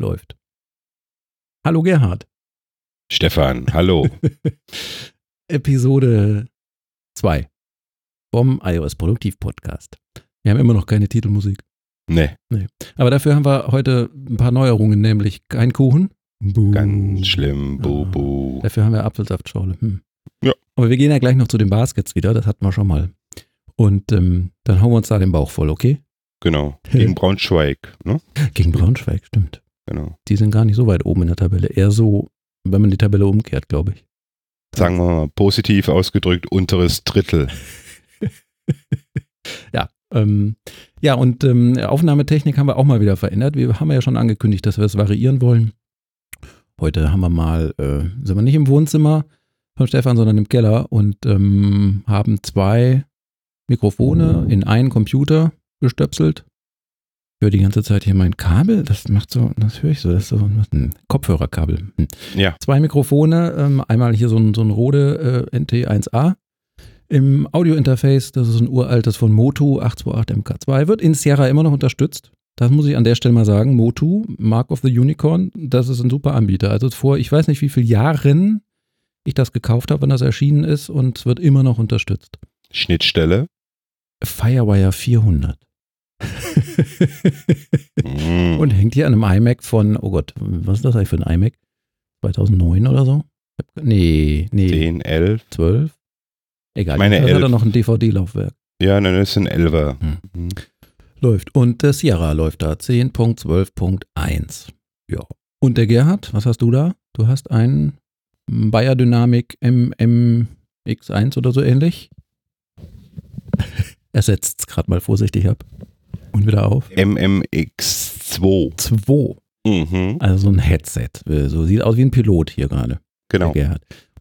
läuft. Hallo Gerhard. Stefan, hallo. Episode 2 vom iOS Produktiv Podcast. Wir haben immer noch keine Titelmusik. Nee. nee. Aber dafür haben wir heute ein paar Neuerungen, nämlich kein Kuchen. Buh. Ganz schlimm, buh, buh. Dafür haben wir Apfelsaftschorle. Hm. Ja. Aber wir gehen ja gleich noch zu den Baskets wieder, das hatten wir schon mal. Und ähm, dann hauen wir uns da den Bauch voll, okay? Genau. Gegen Braunschweig, ne? Gegen Braunschweig, stimmt. Genau. Die sind gar nicht so weit oben in der Tabelle. Eher so, wenn man die Tabelle umkehrt, glaube ich. Sagen wir mal positiv ausgedrückt, unteres Drittel. ja, ähm, ja, und ähm, Aufnahmetechnik haben wir auch mal wieder verändert. Wir haben ja schon angekündigt, dass wir es variieren wollen. Heute haben wir mal, äh, sind wir nicht im Wohnzimmer von Stefan, sondern im Keller und ähm, haben zwei Mikrofone in einen Computer gestöpselt. Ich höre die ganze Zeit hier mein Kabel, das macht so, das höre ich so, das ist so ein Kopfhörerkabel. Hm. Ja. Zwei Mikrofone, ähm, einmal hier so ein, so ein Rode äh, NT1A im Audiointerface, das ist ein uraltes von Motu 828 MK2, wird in Sierra immer noch unterstützt. Das muss ich an der Stelle mal sagen. Motu, Mark of the Unicorn, das ist ein super Anbieter. Also vor, ich weiß nicht wie vielen Jahren ich das gekauft habe, wann das erschienen ist und es wird immer noch unterstützt. Schnittstelle? Firewire 400. mm. Und hängt hier an einem iMac von, oh Gott, was ist das eigentlich für ein iMac? 2009 oder so? Nee, nee. 10, 11. 12? Egal, Meine das 11. hat er noch ein DVD-Laufwerk. Ja, nein, das ist ein 11er. Hm. Mhm. Läuft. Und der Sierra läuft da 10.12.1. Ja. Und der Gerhard, was hast du da? Du hast einen Bayer Dynamic MMX1 oder so ähnlich. er setzt es gerade mal vorsichtig ab. Und wieder auf. MMX2. 2. Mhm. Also so ein Headset. So sieht aus wie ein Pilot hier gerade. Genau.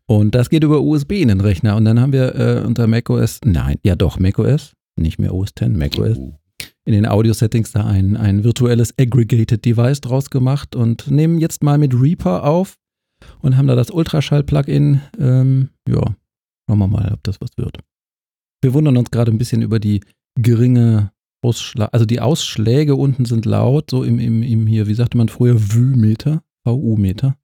Und das geht über USB in den Rechner. Und dann haben wir äh, unter macOS, nein, ja doch, macOS, nicht mehr OS X, macOS, Uh. in den Audio-Settings da ein, ein virtuelles Aggregated Device draus gemacht und nehmen jetzt mal mit Reaper auf und haben da das Ultraschall-Plugin. Ähm, ja, schauen wir mal, ob das was wird. Wir wundern uns gerade ein bisschen über die geringe Ausschlag, also die Ausschläge unten sind laut, so im, im, im hier, wie sagte man früher, VU-Meter, VU-Meter.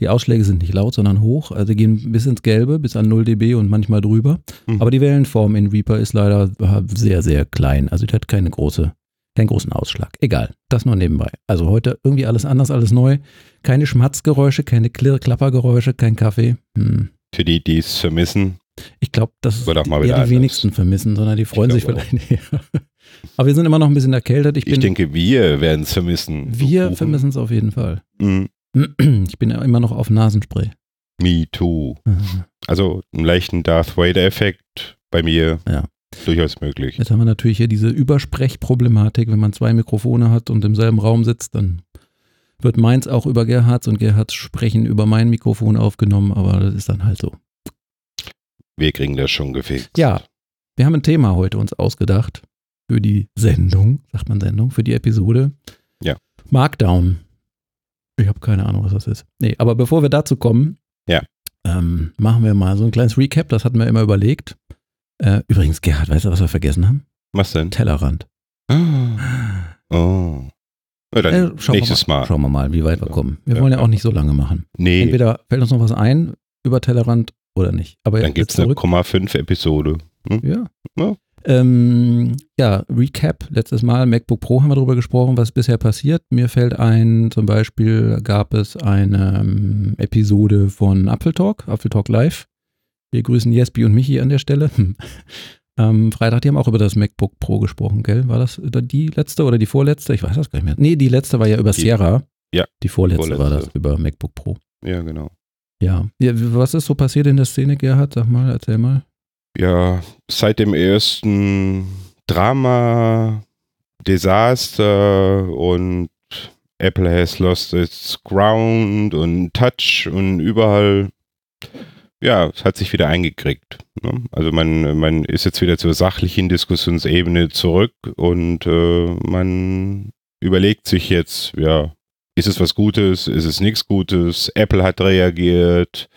Die Ausschläge sind nicht laut, sondern hoch, also gehen bis ins Gelbe, bis an 0 dB und manchmal drüber. Mhm. Aber die Wellenform in Reaper ist leider äh, sehr, sehr klein. Also die hat keine große, keinen großen Ausschlag. Egal, das nur nebenbei. Also heute irgendwie alles anders, alles neu. Keine Schmatzgeräusche, keine Klirr-Klappergeräusche, kein Kaffee. Hm. Für die, die es vermissen. Ich glaube, das mal eher die wenigsten vermissen, sondern die freuen sich vielleicht. Aber wir sind immer noch ein bisschen erkältet. Ich, Ich bin, denke, wir werden es vermissen. wir vermissen es auf jeden Fall. Mhm. Ich bin ja immer noch auf Nasenspray. Me too. Also einen leichten Darth Vader-Effekt bei mir Ja. durchaus möglich. Jetzt haben wir natürlich hier diese Übersprechproblematik. Wenn man zwei Mikrofone hat und im selben Raum sitzt, dann wird meins auch über Gerhards und Gerhards Sprechen über mein Mikrofon aufgenommen, aber das ist dann halt so. Wir kriegen das schon gefixt. Ja, wir haben ein Thema heute uns ausgedacht für die Sendung, sagt man Sendung, für die Episode. Ja. Markdown. Ich habe keine Ahnung, was das ist. Nee, aber bevor wir dazu kommen, Ja. ähm, machen wir mal so ein kleines Recap, das hatten wir immer überlegt. Äh, übrigens, Gerhard, weißt du, was wir vergessen haben? Was denn? Tellerrand. Oh. Dann Äh, schauen nächstes mal, Mal. Schauen wir mal, wie weit wir kommen. Wir Ja. wollen ja auch nicht so lange machen. Nee, Entweder fällt uns noch was ein über Tellerrand oder nicht. Aber dann gibt es eine zurück. 0,5 Episode. Hm? Ja. Ja. Ähm, ja, Recap. Letztes Mal MacBook Pro haben wir darüber gesprochen, was bisher passiert. Mir fällt ein, zum Beispiel gab es eine ähm, Episode von Apple Talk, Apple Talk Live. Wir grüßen Jespi und Michi an der Stelle. Am Freitag, die haben auch über das MacBook Pro gesprochen, gell? War das die letzte oder die vorletzte? Ich weiß das gar nicht mehr. Nee, die letzte war ja über Die- Sierra. ja, Die vorletzte, war das vorletzte. über MacBook Pro. Ja, genau. Ja. ja. Was ist so passiert in der Szene, Gerhard? Sag mal, erzähl mal. Ja, seit dem ersten Drama, Desaster und Apple has lost its ground und Touch und überall, ja, es hat sich wieder eingekriegt. Ne? Also man, man ist jetzt wieder zur sachlichen Diskussionsebene zurück und äh, man überlegt sich jetzt, ja, ist es was Gutes, ist es nichts Gutes? Apple hat reagiert.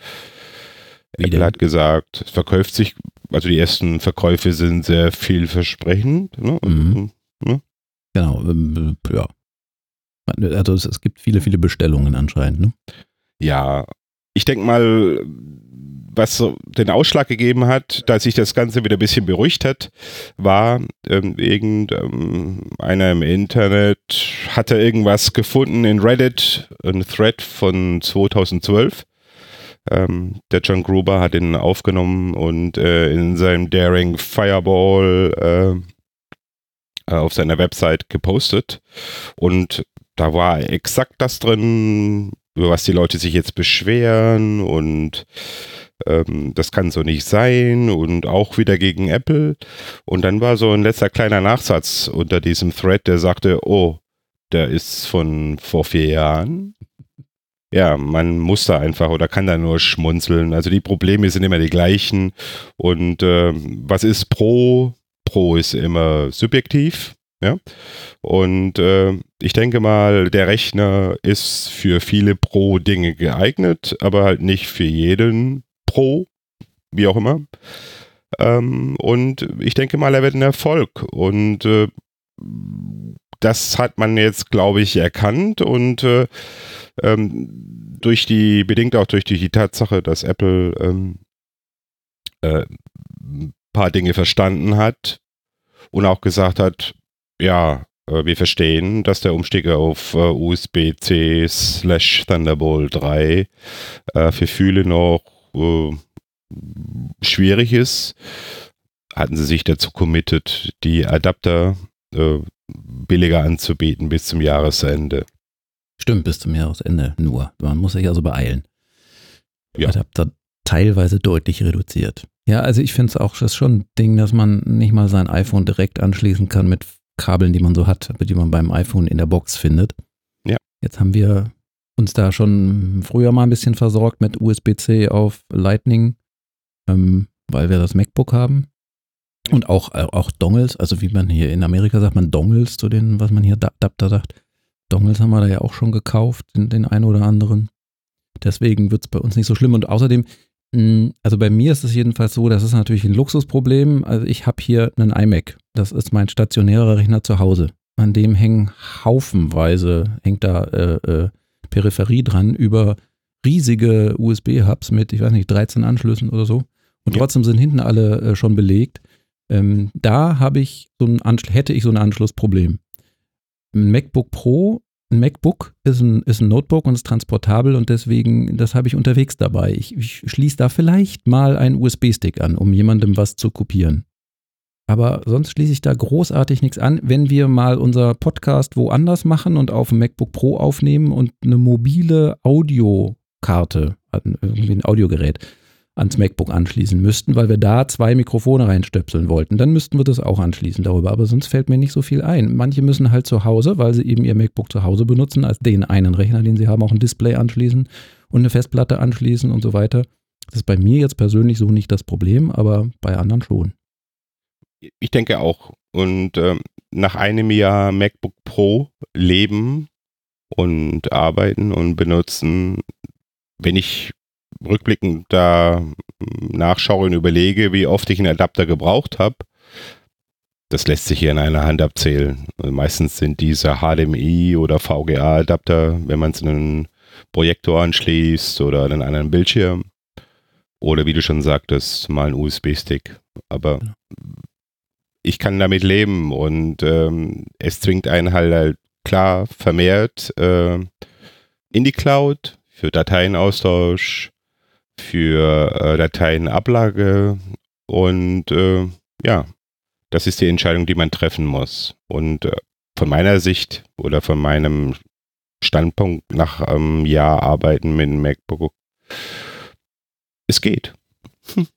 Wie Apple denn? hat gesagt, es verkauft sich, also die ersten Verkäufe sind sehr vielversprechend. Ne? Mhm. Genau, ähm, ja. Also es, es gibt viele, viele Bestellungen anscheinend, ne? Ja, ich denke mal, was den Ausschlag gegeben hat, dass sich das Ganze wieder ein bisschen beruhigt hat, war ähm, irgendeiner ähm, im Internet hatte irgendwas gefunden in Reddit, ein Thread von 2012. Ähm, der John Gruber hat ihn aufgenommen und äh, in seinem Daring Fireball äh, auf seiner Website gepostet. Und da war exakt das drin, über was die Leute sich jetzt beschweren und ähm, das kann so nicht sein und auch wieder gegen Apple. Und dann war so ein letzter kleiner Nachsatz unter diesem Thread, der sagte, oh, der ist von vor vier Jahren. Ja, man muss da einfach oder kann da nur schmunzeln. Also die Probleme sind immer die gleichen. Und äh, was ist Pro? Pro ist immer subjektiv. Ja. Und äh, ich denke mal, der Rechner ist für viele Pro-Dinge geeignet, aber halt nicht für jeden Pro, wie auch immer. Ähm, und ich denke mal, er wird ein Erfolg. Und äh, das hat man jetzt, glaube ich, erkannt und äh, ähm, durch die, bedingt auch durch die, die Tatsache, dass Apple ähm, äh, ein paar Dinge verstanden hat und auch gesagt hat, ja, äh, wir verstehen, dass der Umstieg auf äh, USB-C slash Thunderbolt 3 äh, für viele noch äh, schwierig ist. Hatten sie sich dazu committed, die Adapter billiger anzubieten bis zum Jahresende. Stimmt, bis zum Jahresende nur. Man muss sich also beeilen. Ja. Adapter teilweise deutlich reduziert. Ja, also ich finde es auch das schon ein Ding, dass man nicht mal sein iPhone direkt anschließen kann mit Kabeln, die man so hat, die man beim iPhone in der Box findet. Ja. Jetzt haben wir uns da schon früher mal ein bisschen versorgt mit USB-C auf Lightning, ähm, weil wir das MacBook haben. Und auch, äh, auch Dongles, also wie man hier in Amerika sagt, man Dongles zu den, was man hier Adapter sagt. Dongles haben wir da ja auch schon gekauft, den, den einen oder anderen. Deswegen wird es bei uns nicht so schlimm. Und außerdem, hm, also bei mir ist es jedenfalls so, das ist natürlich ein Luxusproblem. Also ich habe hier einen iMac. Das ist mein stationärer Rechner zu Hause. An dem hängen haufenweise, hängt da äh, äh, Peripherie dran über riesige USB-Hubs mit, ich weiß nicht, 13 Anschlüssen oder so. Und ja. trotzdem sind hinten alle äh, schon belegt. Ähm, da habe ich so ein hätte ich so ein Anschlussproblem. Ein MacBook Pro ein MacBook ist ein, ist ein Notebook und ist transportabel und deswegen, das habe ich unterwegs dabei. Ich, ich schließe da vielleicht mal einen USB-Stick an, um jemandem was zu kopieren. Aber sonst schließe ich da großartig nichts an. Wenn wir mal unser Podcast woanders machen und auf dem MacBook Pro aufnehmen und eine mobile Audiokarte, irgendwie ein Audiogerät, ans MacBook anschließen müssten, weil wir da zwei Mikrofone reinstöpseln wollten. Dann müssten wir das auch anschließen darüber. Aber sonst fällt mir nicht so viel ein. Manche müssen halt zu Hause, weil sie eben ihr MacBook zu Hause benutzen, als den einen Rechner, den sie haben, auch ein Display anschließen und eine Festplatte anschließen und so weiter. Das ist bei mir jetzt persönlich so nicht das Problem, aber bei anderen schon. Ich denke auch. Und äh, nach einem Jahr MacBook Pro leben und arbeiten und benutzen, wenn ich rückblickend da nachschaue und überlege, wie oft ich einen Adapter gebraucht habe, das lässt sich hier in einer Hand abzählen. Meistens sind diese HDMI oder VGA-Adapter, wenn man es in einen Projektor anschließt oder an einen anderen Bildschirm. Oder wie du schon sagtest, mal ein USB-Stick. Aber ich kann damit leben und ähm, es zwingt einen halt, halt klar vermehrt äh, in die Cloud für Dateienaustausch, für äh, Dateienablage und äh, ja, das ist die Entscheidung, die man treffen muss. Und äh, von meiner Sicht oder von meinem Standpunkt nach einem Jahr Arbeiten mit einem MacBook, es geht.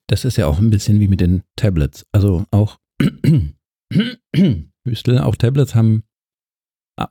Das ist ja auch ein bisschen wie mit den Tablets. Also auch Hüstel, auch Tablets haben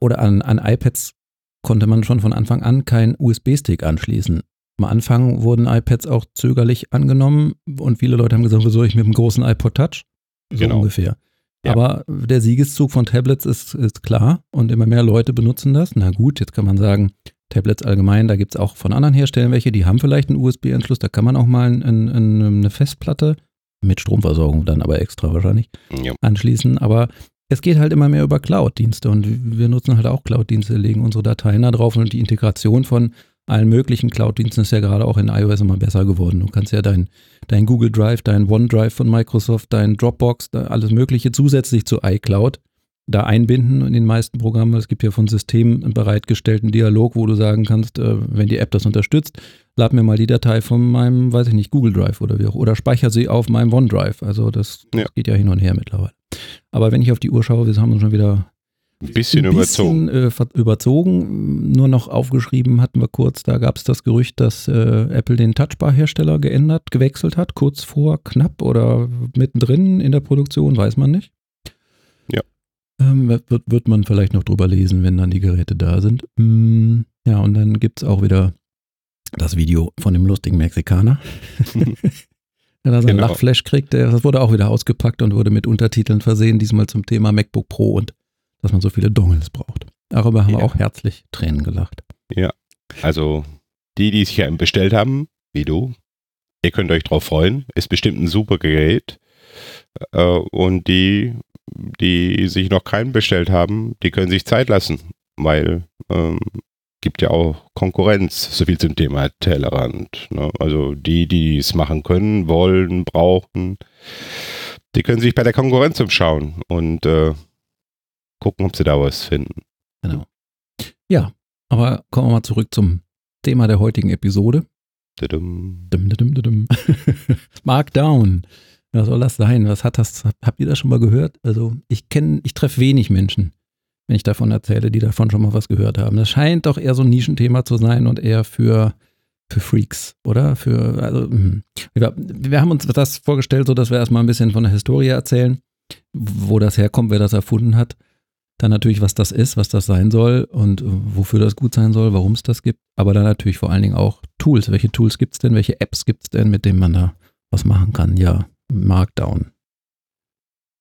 oder an, an iPads konnte man schon von Anfang an keinen USB-Stick anschließen. Am Anfang wurden iPads auch zögerlich angenommen und viele Leute haben gesagt, wieso ich mit dem großen iPod Touch? So genau. ungefähr. Ja. Aber der Siegeszug von Tablets ist, ist klar und immer mehr Leute benutzen das. Na gut, jetzt kann man sagen, Tablets allgemein, da gibt es auch von anderen Herstellern welche, die haben vielleicht einen USB-Anschluss, da kann man auch mal ein, ein, eine Festplatte mit Stromversorgung dann aber extra wahrscheinlich ja. anschließen. Aber es geht halt immer mehr über Cloud-Dienste und wir nutzen halt auch Cloud-Dienste, legen unsere Dateien da drauf und die Integration von allen möglichen Cloud-Diensten ist ja gerade auch in iOS immer besser geworden. Du kannst ja dein, dein Google Drive, dein OneDrive von Microsoft, dein Dropbox, alles Mögliche zusätzlich zu iCloud da einbinden in den meisten Programmen. Es gibt ja von Systemen einen bereitgestellten Dialog, wo du sagen kannst, äh, wenn die App das unterstützt, lad mir mal die Datei von meinem, weiß ich nicht, Google Drive oder wie auch, oder speicher sie auf meinem OneDrive. Also das, ja. das geht ja hin und her mittlerweile. Aber wenn ich auf die Uhr schaue, wir haben uns schon wieder ein bisschen, ein bisschen überzogen. Äh, überzogen. Nur noch aufgeschrieben hatten wir kurz, da gab es das Gerücht, dass äh, Apple den Touchbar-Hersteller geändert, gewechselt hat, kurz vor, knapp oder mittendrin in der Produktion, weiß man nicht. Ja. Ähm, wird, wird man vielleicht noch drüber lesen, wenn dann die Geräte da sind. Mm, ja, und dann gibt es auch wieder das Video von dem lustigen Mexikaner. der da seinen genau. Lachflash kriegt. Das wurde auch wieder ausgepackt und wurde mit Untertiteln versehen, diesmal zum Thema MacBook Pro und dass man so viele Dongles braucht. Darüber haben ja. wir auch herzlich Tränen gelacht. Ja, also die, die sich ja bestellt haben, wie du, ihr könnt euch drauf freuen. Ist bestimmt ein super Gerät. Äh, und die, die sich noch keinen bestellt haben, die können sich Zeit lassen, weil ähm, gibt ja auch Konkurrenz, so viel zum Thema Tellerrand. Ne? Also die, die es machen können, wollen, brauchen, die können sich bei der Konkurrenz umschauen und äh, gucken, ob sie da was finden. Genau. Ja, aber kommen wir mal zurück zum Thema der heutigen Episode. Markdown. Was soll das sein? Was hat das? Habt ihr das schon mal gehört? Also ich kenne, ich treffe wenig Menschen, wenn ich davon erzähle, die davon schon mal was gehört haben. Das scheint doch eher so ein Nischenthema zu sein und eher für, für Freaks, oder? Für, also, hm. wir, wir haben uns das vorgestellt, so dass wir erstmal ein bisschen von der Historie erzählen, wo das herkommt, wer das erfunden hat. Dann natürlich, was das ist, was das sein soll und wofür das gut sein soll, warum es das gibt. Aber dann natürlich vor allen Dingen auch Tools. Welche Tools gibt es denn? Welche Apps gibt es denn, mit denen man da was machen kann? Ja, Markdown.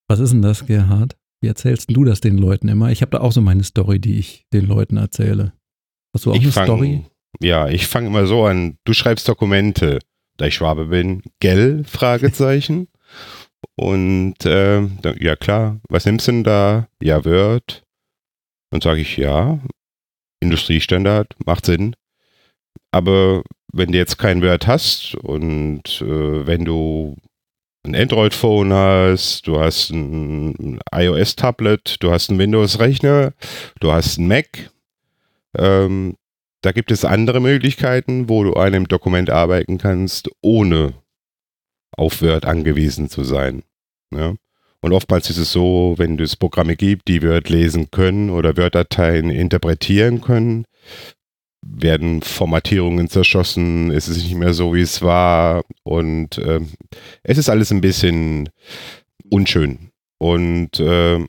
Was ist denn das, Gerhard? Wie erzählst du das den Leuten immer? Ich habe da auch so meine Story, die ich den Leuten erzähle. Hast du auch ich eine fang, Story? Ja, ich fange immer so an. Du schreibst Dokumente, da ich Schwabe bin. Gell? Fragezeichen. Und äh, ja klar, was nimmst du denn da? Ja, Word. Dann sage ich ja, Industriestandard, macht Sinn. Aber wenn du jetzt kein Word hast und äh, wenn du ein Android-Phone hast, du hast ein iOS-Tablet, du hast einen Windows-Rechner, du hast einen Mac, ähm, da gibt es andere Möglichkeiten, wo du an einem Dokument arbeiten kannst, ohne auf Word angewiesen zu sein. Ja? Und oftmals ist es so, wenn es Programme gibt, die Word lesen können oder Word-Dateien interpretieren können, werden Formatierungen zerschossen, ist es nicht mehr so, wie es war und äh, es ist alles ein bisschen unschön. Und äh,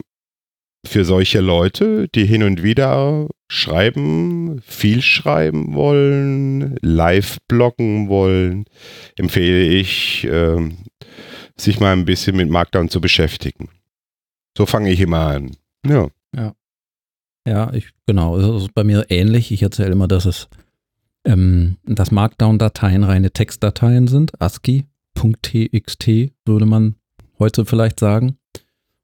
für solche Leute, die hin und wieder schreiben, viel schreiben wollen, live bloggen wollen, empfehle ich, äh, sich mal ein bisschen mit Markdown zu beschäftigen. So fange ich immer an. Ja. Ja. Ja, ich, genau. Es ist bei mir ähnlich. Ich erzähle immer, dass es, ähm, dass Markdown-Dateien reine Textdateien sind. ASCII.txt würde man heute vielleicht sagen.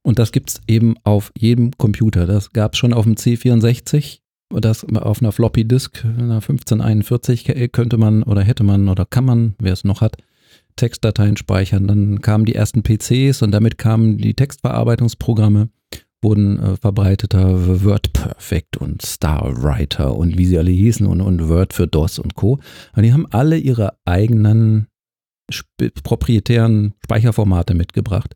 Und das gibt es eben auf jedem Computer. Das gab es schon auf dem C64. Das auf einer Floppy Disk, einer 1541 könnte man oder hätte man oder kann man, wer es noch hat, Textdateien speichern. Dann kamen die ersten PCs und damit kamen die Textverarbeitungsprogramme, wurden äh, verbreiteter WordPerfect und StarWriter und wie sie alle hießen und, und Word für DOS und Co. Und die haben alle ihre eigenen proprietären Speicherformate mitgebracht.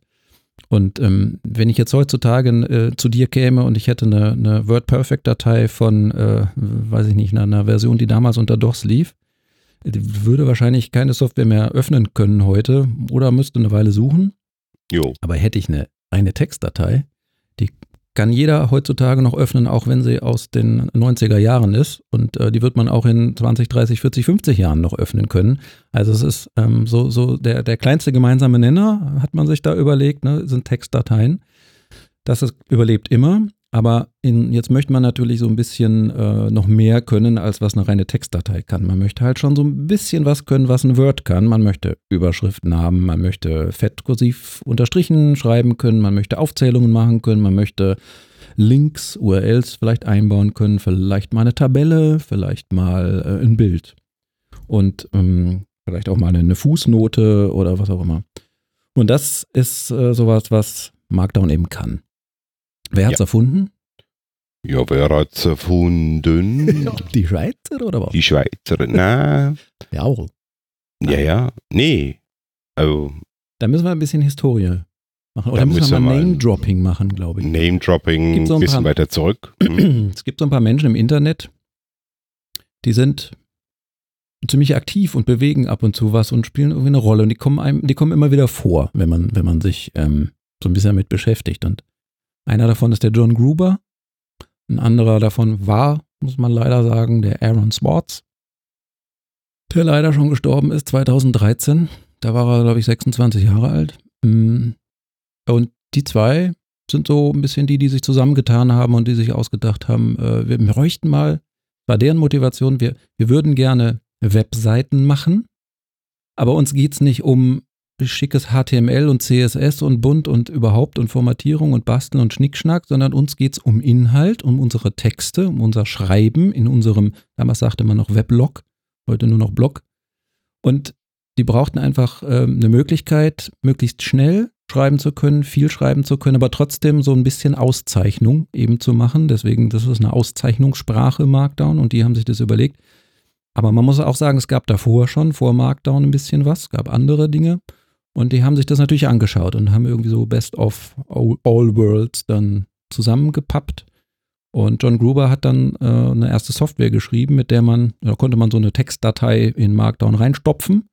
Und ähm, wenn ich jetzt heutzutage äh, zu dir käme und ich hätte eine, eine WordPerfect-Datei von, äh, weiß ich nicht, einer, einer, Version, die damals unter DOS lief, würde wahrscheinlich keine Software mehr öffnen können heute oder müsste eine Weile suchen. Jo. Aber hätte ich eine, eine Textdatei, die kann jeder heutzutage noch öffnen, auch wenn sie aus den 90er Jahren ist. Und äh, die wird man auch in 20, 30, 40, 50 Jahren noch öffnen können. Also es ist ähm, so, so der, der kleinste gemeinsame Nenner, hat man sich da überlegt, ne, sind Textdateien. Das ist, überlebt immer. Aber in, jetzt möchte man natürlich so ein bisschen äh, noch mehr können, als was eine reine Textdatei kann. Man möchte halt schon so ein bisschen was können, was ein Word kann. Man möchte Überschriften haben, man möchte fett kursiv unterstrichen schreiben können, man möchte Aufzählungen machen können, man möchte Links, URLs vielleicht einbauen können, vielleicht mal eine Tabelle, vielleicht mal äh, ein Bild. Und ähm, vielleicht auch mal eine Fußnote oder was auch immer. Und das ist äh, sowas, was Markdown eben kann. Wer hat's ja. erfunden? Ja, wer hat's erfunden? Die Schweizer oder was? Die Schweizer, na. Ja, auch. Ja, ja. Nee. Also. Da müssen wir ein bisschen Historie machen. Oder müssen wir mal Name-Dropping machen, glaube ich. Name-Dropping, ein bisschen weiter zurück. es gibt so ein paar Menschen im Internet, die sind ziemlich aktiv und bewegen ab und zu was und spielen irgendwie eine Rolle. Und die kommen einem, die kommen immer wieder vor, wenn man, wenn man sich ähm, so ein bisschen damit beschäftigt. Und einer davon ist der John Gruber. Ein anderer davon war, muss man leider sagen, der Aaron Swartz, der leider schon gestorben ist, 2013. Da war er, glaube ich, 26 Jahre alt. Mm. Und die zwei sind so ein bisschen die, die sich zusammengetan haben und die sich ausgedacht haben, äh, wir bräuchten mal, war deren Motivation, wir, wir würden gerne Webseiten machen, aber uns geht es nicht um schickes HTML und CSS und bunt und überhaupt und Formatierung und Basteln und Schnickschnack, sondern uns geht es um Inhalt, um unsere Texte, um unser Schreiben in unserem, damals sagte man noch Weblog, heute nur noch Blog. Und die brauchten einfach äh, eine Möglichkeit, möglichst schnell schreiben zu können, viel schreiben zu können, aber trotzdem so ein bisschen Auszeichnung eben zu machen. Deswegen, das ist eine Auszeichnungssprache Markdown und die haben sich das überlegt. Aber man muss auch sagen, es gab davor schon, vor Markdown ein bisschen was, gab andere Dinge. Und die haben sich das natürlich angeschaut und haben irgendwie so Best of All Worlds dann zusammengepappt. Und John Gruber hat dann äh, eine erste Software geschrieben, mit der man, da konnte man so eine Textdatei in Markdown reinstopfen.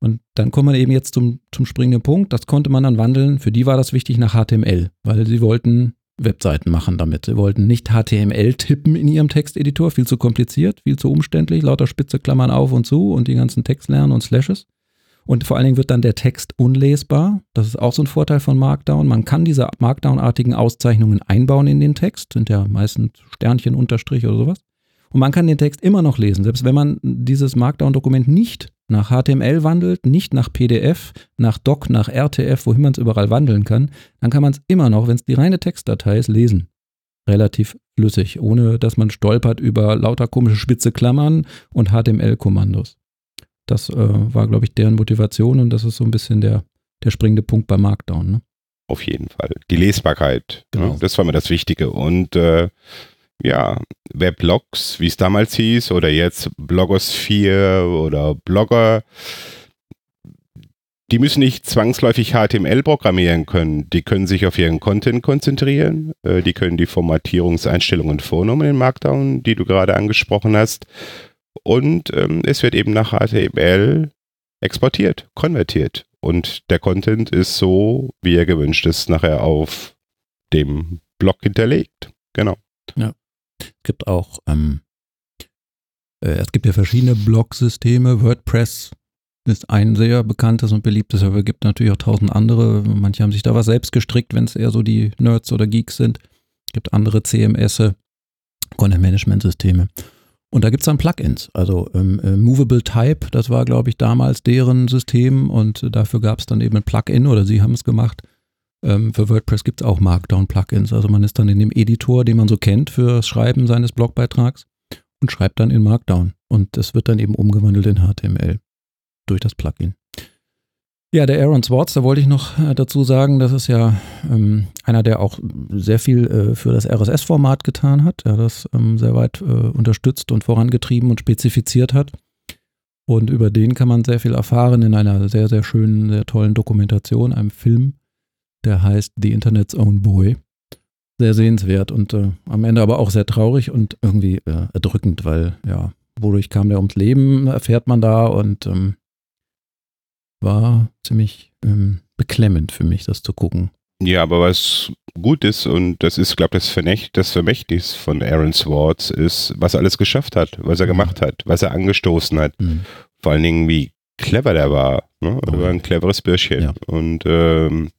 Und dann kommt man eben jetzt zum, zum springenden Punkt. Das konnte man dann wandeln. Für die war das wichtig nach HTML, weil sie wollten Webseiten machen damit. Sie wollten nicht HTML tippen in ihrem Texteditor, viel zu kompliziert, viel zu umständlich, lauter spitze Klammern auf und zu und die ganzen Text lernen und Slashes. Und vor allen Dingen wird dann der Text unlesbar. Das ist auch so ein Vorteil von Markdown. Man kann diese Markdown-artigen Auszeichnungen einbauen in den Text, sind ja meistens Sternchen, Unterstrich oder sowas. Und man kann den Text immer noch lesen, selbst wenn man dieses Markdown-Dokument nicht nach HTML wandelt, nicht nach PDF, nach Doc, nach RTF, wohin man es überall wandeln kann, dann kann man es immer noch, wenn es die reine Textdatei ist, lesen. Relativ flüssig, ohne dass man stolpert über lauter komische spitze Klammern und HTML-Kommandos. Das äh, war, glaube ich, deren Motivation und das ist so ein bisschen der, der springende Punkt bei Markdown. Ne? Auf jeden Fall. Die Lesbarkeit, ne? genau. ne? das war mir das Wichtige. Und äh, ja, Weblogs, wie es damals hieß, oder jetzt Blogosphere oder Blogger, die müssen nicht zwangsläufig HTML programmieren können. Die können sich auf ihren Content konzentrieren. Äh, die können die Formatierungseinstellungen vornehmen in Markdown, die du gerade angesprochen hast. Und ähm, es wird eben nach HTML exportiert, konvertiert. Und der Content ist so, wie er gewünscht ist, nachher auf dem Blog hinterlegt. Genau. Ja. Es gibt auch, ähm, äh, es gibt ja verschiedene Blog-Systeme. WordPress ist ein sehr bekanntes und beliebtes, aber es gibt natürlich auch tausend andere. Manche haben sich da was selbst gestrickt, wenn es eher so die Nerds oder Geeks sind. Es gibt andere CMS, Content-Management-Systeme. Und da gibt es dann Plugins. Also ähm, äh, Movable Type, das war, glaube ich, damals deren System und dafür gab es dann eben ein Plugin oder sie haben es gemacht. Ähm, für WordPress gibt es auch Markdown-Plugins. Also man ist dann in dem Editor, den man so kennt für das Schreiben seines Blogbeitrags und schreibt dann in Markdown. Und es wird dann eben umgewandelt in HTML durch das Plugin. Ja, der Aaron Swartz, da wollte ich noch äh, dazu sagen, das ist ja ähm, einer, der auch sehr viel äh, für das RSS-Format getan hat, der das ähm, sehr weit äh, unterstützt und vorangetrieben und spezifiziert hat. Und über den kann man sehr viel erfahren in einer sehr, sehr schönen, sehr tollen Dokumentation, einem Film, der heißt The Internet's Own Boy. Sehr sehenswert und äh, am Ende aber auch sehr traurig und irgendwie äh, erdrückend, weil ja, wodurch kam der ums Leben, erfährt man da und ähm, war ziemlich ähm, beklemmend für mich, das zu gucken. Ja, aber was gut ist, und das ist, glaube ich, das, das Vermächtnis von Aaron Swartz, ist, was er alles geschafft hat, was er mhm. gemacht hat, was er angestoßen hat. Mhm. Vor allen Dingen, wie clever der war. Ne? Er war ein cleveres Bürschchen. Ja. Und, ähm,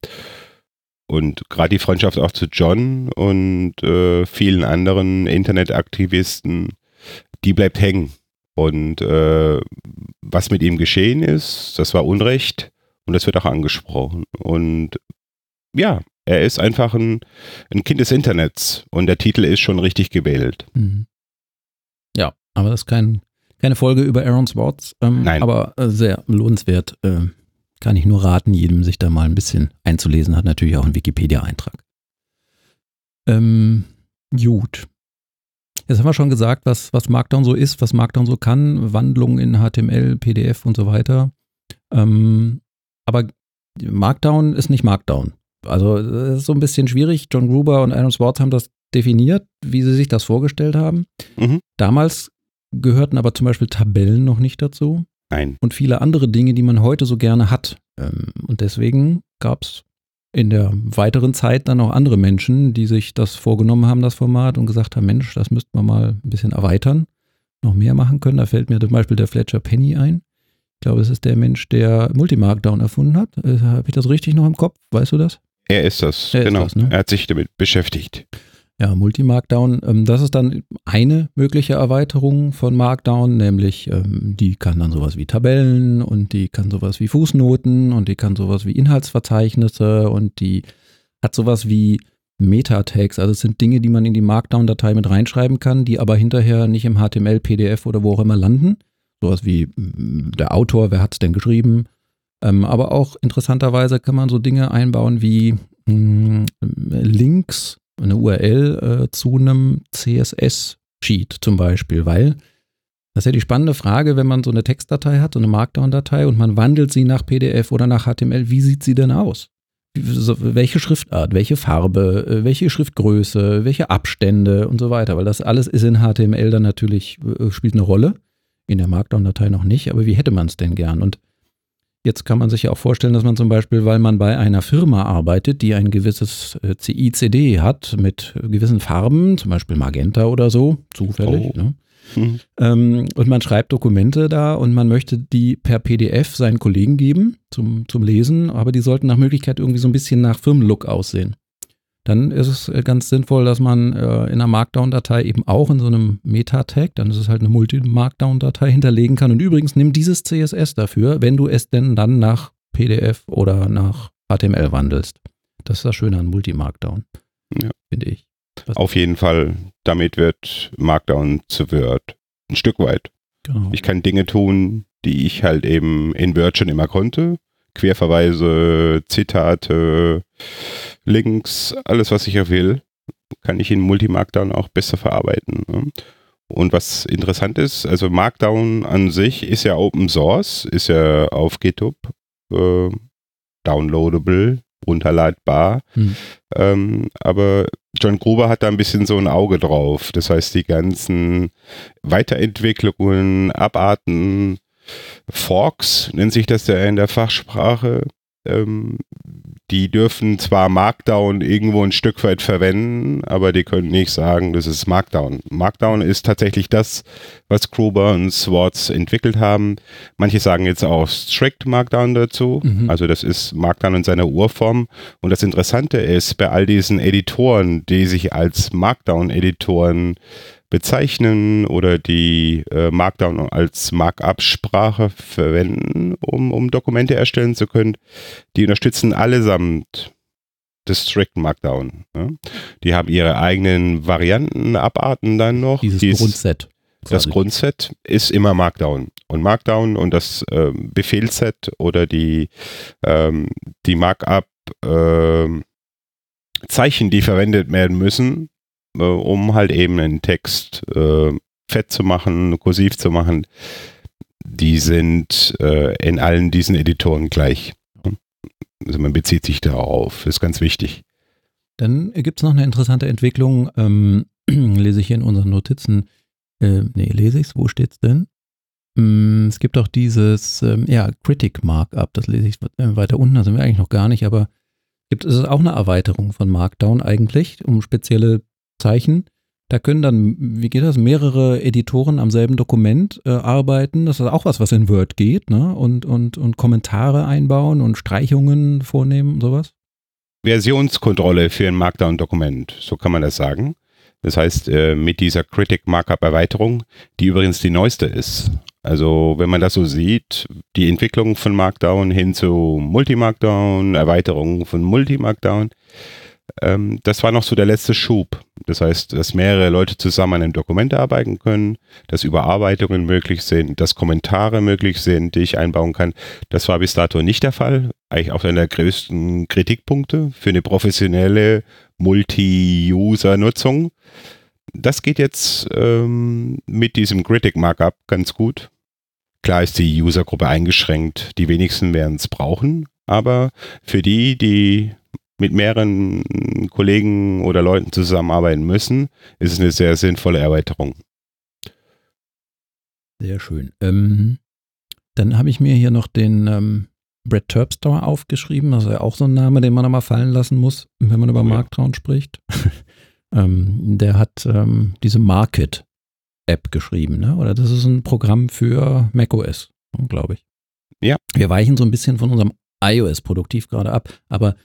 und gerade die Freundschaft auch zu John und äh, vielen anderen Internetaktivisten, die bleibt hängen. Und äh, was mit ihm geschehen ist, das war Unrecht und das wird auch angesprochen. Und ja, er ist einfach ein, ein Kind des Internets und der Titel ist schon richtig gewählt. Mhm. Ja, aber das ist kein, keine Folge über Aaron Swartz, ähm, Nein. aber äh, sehr lohnenswert. Äh, kann ich nur raten, jedem sich da mal ein bisschen einzulesen, hat natürlich auch einen Wikipedia-Eintrag. Ähm, gut. Jetzt haben wir schon gesagt, was, was Markdown so ist, was Markdown so kann, Wandlungen in HTML, PDF und so weiter. Ähm, aber Markdown ist nicht Markdown. Also das ist so ein bisschen schwierig. John Gruber und Adam Swartz haben das definiert, wie sie sich das vorgestellt haben. Mhm. Damals gehörten aber zum Beispiel Tabellen noch nicht dazu. Nein. Und viele andere Dinge, die man heute so gerne hat. Ähm, und deswegen gab es in der weiteren Zeit dann auch andere Menschen, die sich das vorgenommen haben, das Format, und gesagt haben, Mensch, das müssten wir mal ein bisschen erweitern, noch mehr machen können. Da fällt mir zum Beispiel der Fletcher Penny ein. Ich glaube, es ist der Mensch, der Multimarkdown erfunden hat. Äh, Habe ich das richtig noch im Kopf? Weißt du das? Er ist das, er genau. Ist das, ne? Er hat sich damit beschäftigt. Ja, Multi-Markdown, ähm, das ist dann eine mögliche Erweiterung von Markdown, nämlich ähm, die kann dann sowas wie Tabellen und die kann sowas wie Fußnoten und die kann sowas wie Inhaltsverzeichnisse und die hat sowas wie Meta-Tags. Also es sind Dinge, die man in die Markdown-Datei mit reinschreiben kann, die aber hinterher nicht im HTML, PDF oder wo auch immer landen. Sowas wie mm, der Autor, wer hat es denn geschrieben? Ähm, aber auch interessanterweise kann man so Dinge einbauen wie mh, mm, Links eine URL äh, zu einem CSS-Sheet zum Beispiel, weil das ist ja die spannende Frage, wenn man so eine Textdatei hat, so eine Markdown-Datei und man wandelt sie nach PDF oder nach HTML, wie sieht sie denn aus? Welche Schriftart, welche Farbe, äh, welche Schriftgröße, welche Abstände und so weiter, weil das alles ist in HTML dann natürlich, äh, spielt eine Rolle, in der Markdown-Datei noch nicht, aber wie hätte man es denn gern? Und Jetzt kann man sich ja auch vorstellen, dass man zum Beispiel, weil man bei einer Firma arbeitet, die ein gewisses äh, CICD hat mit gewissen Farben, zum Beispiel Magenta oder so, zufällig, oh. ne? mhm. ähm, und man schreibt Dokumente da und man möchte die per PDF seinen Kollegen geben zum, zum Lesen, aber die sollten nach Möglichkeit irgendwie so ein bisschen nach Firmenlook aussehen dann ist es äh, ganz sinnvoll, dass man äh, in einer Markdown-Datei eben auch in so einem Meta-Tag, dann ist es halt eine Multi-Markdown-Datei hinterlegen kann. Und übrigens, nimm dieses CSS dafür, wenn du es denn dann nach PDF oder nach HTML wandelst. Das ist das Schöne an Multi-Markdown, ja. finde ich. Was Auf jeden Fall, damit wird Markdown zu Word. Ein Stück weit. Genau. Ich kann Dinge tun, die ich halt eben in Word schon immer konnte. Querverweise, Zitate, Links, alles, was ich ja will, kann ich in Multimarkdown auch besser verarbeiten. Ne? Und was interessant ist, also Markdown an sich ist ja Open Source, ist ja auf GitHub äh, downloadable, runterladbar. Hm. Ähm, aber John Gruber hat da ein bisschen so ein Auge drauf. Das heißt, die ganzen Weiterentwicklungen, Abarten, Forks nennt sich das ja in der Fachsprache, ähm, die dürfen zwar Markdown irgendwo ein Stück weit verwenden, aber die können nicht sagen, das ist Markdown. Markdown ist tatsächlich das, was Gruber und Swartz entwickelt haben. Manche sagen jetzt auch Strict Markdown dazu. Mhm. Also das ist Markdown in seiner Urform. Und das Interessante ist, bei all diesen Editoren, die sich als Markdown-Editoren bezeichnen oder die äh, Markdown als Markup-Sprache verwenden, um, um Dokumente erstellen zu können, die unterstützen allesamt das Strict Markdown. Ne? Die haben ihre eigenen Varianten, Abarten dann noch. Dieses Dies, Grundset. Das Grundset ist immer Markdown. Und Markdown und das äh, Befehlsset oder die, ähm, die Markup äh, Zeichen, die verwendet werden müssen, äh, um halt eben einen Text äh, fett zu machen, kursiv zu machen, die sind äh, in allen diesen Editoren gleich. Also man bezieht sich darauf, ist ganz wichtig. Dann gibt es noch eine interessante Entwicklung, ähm, lese ich hier in unseren Notizen. Äh, nee, lese ich es, wo steht es denn? Mm, es gibt auch dieses, ähm, ja, Critic Markup, das lese ich äh, weiter unten, da sind wir eigentlich noch gar nicht, aber gibt es auch eine Erweiterung von Markdown eigentlich, um spezielle Zeichen. Da können dann, wie geht das, mehrere Editoren am selben Dokument äh, arbeiten. Das ist auch was, was in Word geht, ne? Und, und, und Kommentare einbauen und Streichungen vornehmen und sowas. Versionskontrolle für ein Markdown-Dokument, so kann man das sagen. Das heißt, äh, mit dieser Critic Markup Erweiterung, die übrigens die neueste ist. Also, wenn man das so sieht, die Entwicklung von Markdown hin zu Multi-Markdown, Erweiterung von Multi-Markdown, ähm, das war noch so der letzte Schub. Das heißt, dass mehrere Leute zusammen an einem Dokument arbeiten können, dass Überarbeitungen möglich sind, dass Kommentare möglich sind, die ich einbauen kann. Das war bis dato nicht der Fall. Eigentlich auch einer der größten Kritikpunkte für eine professionelle Multi-User-Nutzung. Das geht jetzt ähm, mit diesem Critic Markup ganz gut. Klar ist die Usergruppe eingeschränkt. Die wenigsten werden es brauchen. Aber für die, die mit mehreren Kollegen oder Leuten zusammenarbeiten müssen, ist es eine sehr sinnvolle Erweiterung. Sehr schön. Ähm, dann habe ich mir hier noch den ähm, Brad Terpstra aufgeschrieben. Das ist ja auch so ein Name, den man nochmal fallen lassen muss, wenn man über oh, Marktrauen spricht. ähm, der hat ähm, diese Market-App geschrieben, ne? oder das ist ein Programm für macOS, glaube ich. Ja. Wir weichen so ein bisschen von unserem iOS-Produktiv gerade ab, aber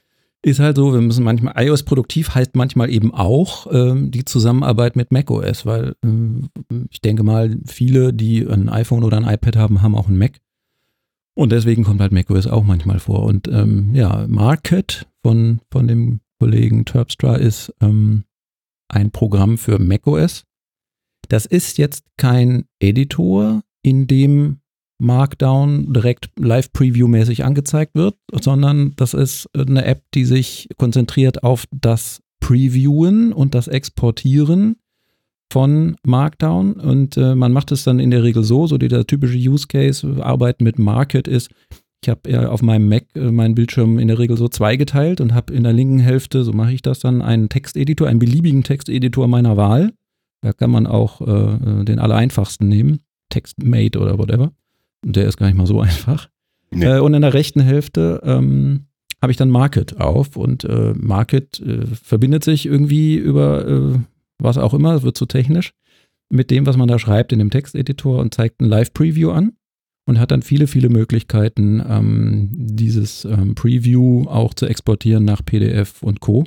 ist halt so, wir müssen manchmal, iOS produktiv heißt manchmal eben auch ähm, die Zusammenarbeit mit macOS, weil ähm, ich denke mal, viele, die ein iPhone oder ein iPad haben, haben auch einen Mac. Und deswegen kommt halt macOS auch manchmal vor. Und ähm, ja, Market von, von dem Kollegen Terpstra ist ähm, ein Programm für macOS. Das ist jetzt kein Editor, in dem Markdown direkt Live-Preview-mäßig angezeigt wird, sondern das ist eine App, die sich konzentriert auf das Previewen und das Exportieren von Markdown. Und äh, man macht es dann in der Regel so, so der typische Use Case, Arbeiten mit Market ist, ich habe ja auf meinem Mac äh, meinen Bildschirm in der Regel so zweigeteilt und habe in der linken Hälfte, so mache ich das dann, einen Texteditor, einen beliebigen Texteditor meiner Wahl. Da kann man auch äh, den allereinfachsten nehmen, TextMate oder whatever. Der ist gar nicht mal so einfach. Nee. Äh, und in der rechten Hälfte ähm, habe ich dann Market auf und äh, Market äh, verbindet sich irgendwie über äh, was auch immer, es wird zu so technisch, mit dem, was man da schreibt in dem Texteditor und zeigt ein Live-Preview an und hat dann viele, viele Möglichkeiten, ähm, dieses ähm, Preview auch zu exportieren nach PDF und Co.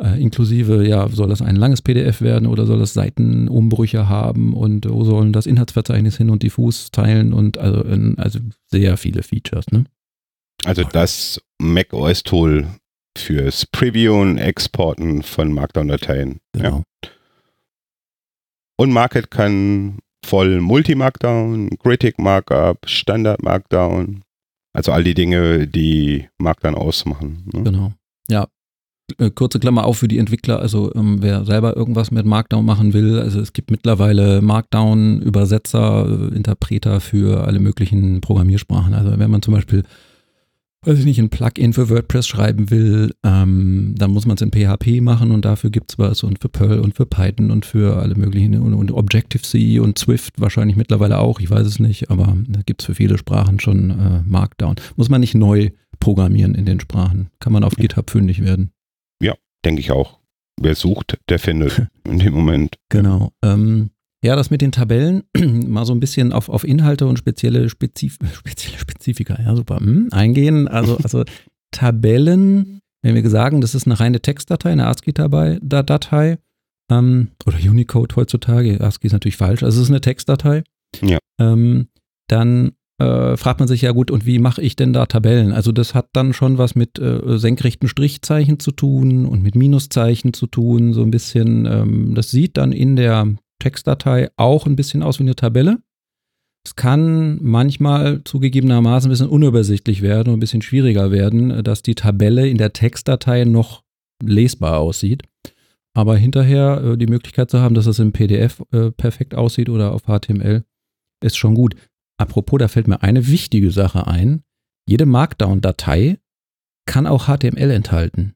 Äh, inklusive, ja, soll das ein langes PDF werden oder soll das Seitenumbrüche haben und wo sollen das Inhaltsverzeichnis hin und diffus teilen und also, also sehr viele Features, ne? Also das macOS-Tool fürs Previewen, Exporten von Markdown-Dateien. Genau. Ja. Und Market kann voll Multi-Markdown, Critic Markup, Standard Markdown, also all die Dinge, die Markdown ausmachen. Ne? Genau. Äh, kurze Klammer auf für die Entwickler, also ähm, wer selber irgendwas mit Markdown machen will, also es gibt mittlerweile Markdown-Übersetzer, äh, Interpreter für alle möglichen Programmiersprachen. Also wenn man zum Beispiel, weiß ich nicht, ein Plugin für WordPress schreiben will, ähm, dann muss man es in PHP machen und dafür gibt es was und für Perl und für Python und für alle möglichen und, und Objective-C und Swift wahrscheinlich mittlerweile auch, ich weiß es nicht, aber da gibt es für viele Sprachen schon äh, Markdown. Muss man nicht neu programmieren in den Sprachen. Kann man auf GitHub fündig werden denke ich auch. Wer sucht, der findet in dem Moment. Genau. Ähm, ja, das mit den Tabellen, mal so ein bisschen auf, auf Inhalte und spezielle, Spezif spezielle Spezifika, ja, super, hm, eingehen. Also, also Tabellen, wenn wir sagen, das ist eine reine Textdatei, eine ASCII-Datei ähm, oder Unicode heutzutage, ASCII ist natürlich falsch, also es ist eine Textdatei. Ja. Ähm, dann äh, fragt man sich ja gut, und wie mache ich denn da Tabellen? Also das hat dann schon was mit äh, senkrechten Strichzeichen zu tun und mit Minuszeichen zu tun, so ein bisschen. Ähm, das sieht dann in der Textdatei auch ein bisschen aus wie eine Tabelle. Es kann manchmal zugegebenermaßen ein bisschen unübersichtlich werden und ein bisschen schwieriger werden, dass die Tabelle in der Textdatei noch lesbar aussieht. Aber hinterher äh, die Möglichkeit zu haben, dass es im PDF äh, perfekt aussieht oder auf HTML, ist schon gut. Apropos, da fällt mir eine wichtige Sache ein. Jede Markdown-Datei kann auch HTML enthalten.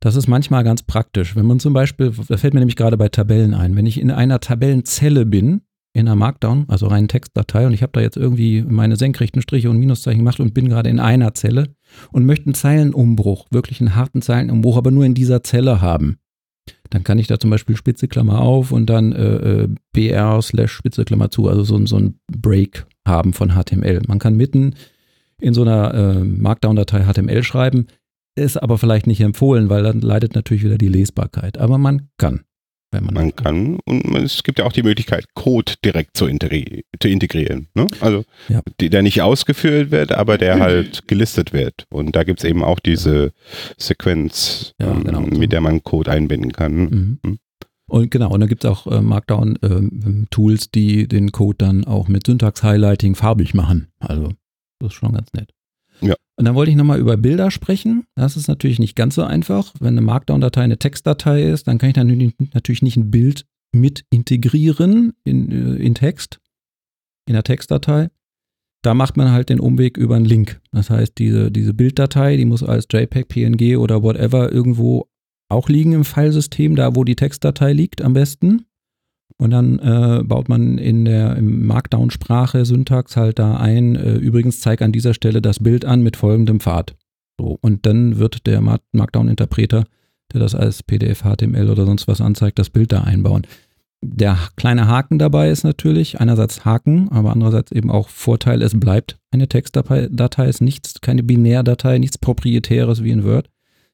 Das ist manchmal ganz praktisch. Wenn man zum Beispiel, das fällt mir nämlich gerade bei Tabellen ein, wenn ich in einer Tabellenzelle bin, in einer Markdown, also rein Textdatei, und ich habe da jetzt irgendwie meine senkrechten Striche und Minuszeichen gemacht und bin gerade in einer Zelle und möchte einen Zeilenumbruch, wirklich einen harten Zeilenumbruch, aber nur in dieser Zelle haben, dann kann ich da zum Beispiel Spitze Klammer auf und dann äh, äh br slash Spitze Klammer zu, also so, so ein Break haben von HTML. Man kann mitten in so einer äh, Markdown-Datei HTML schreiben. ist aber vielleicht nicht empfohlen, weil dann leidet natürlich wieder die Lesbarkeit. Aber man kann. Wenn man, man kann und es gibt ja auch die Möglichkeit, Code direkt zu, integri zu integrieren. Ne? Also ja. der nicht ausgeführt wird, aber der halt gelistet wird. Und da gibt es eben auch diese Sequenz, ja, ähm, genau. mit der man Code einbinden kann. Mhm. Mhm. Und genau, und da gibt es auch äh, Markdown-Tools, äh, die den Code dann auch mit Syntax-Highlighting farbig machen. Also das ist schon ganz nett. Und dann wollte ich nochmal über Bilder sprechen. Das ist natürlich nicht ganz so einfach. Wenn eine Markdown-Datei eine Textdatei ist, dann kann ich dann natürlich nicht ein Bild mit integrieren in, äh, in Text, in der Textdatei. Da macht man halt den Umweg über einen Link. Das heißt, diese, diese Bilddatei, die muss als JPEG, PNG oder whatever irgendwo auch liegen im Filesystem, da wo die Textdatei liegt am besten. Und dann äh, baut man in der Markdown-Sprache Syntax halt da ein, äh, übrigens zeig an dieser Stelle das Bild an mit folgendem Pfad. So, und dann wird der Markdown-Interpreter, der das als PDF, HTML oder sonst was anzeigt, das Bild da einbauen. Der kleine Haken dabei ist natürlich einerseits Haken, aber andererseits eben auch Vorteil, es bleibt eine Textdatei, Datei ist nichts, keine Binärdatei, nichts Proprietäres wie in Word.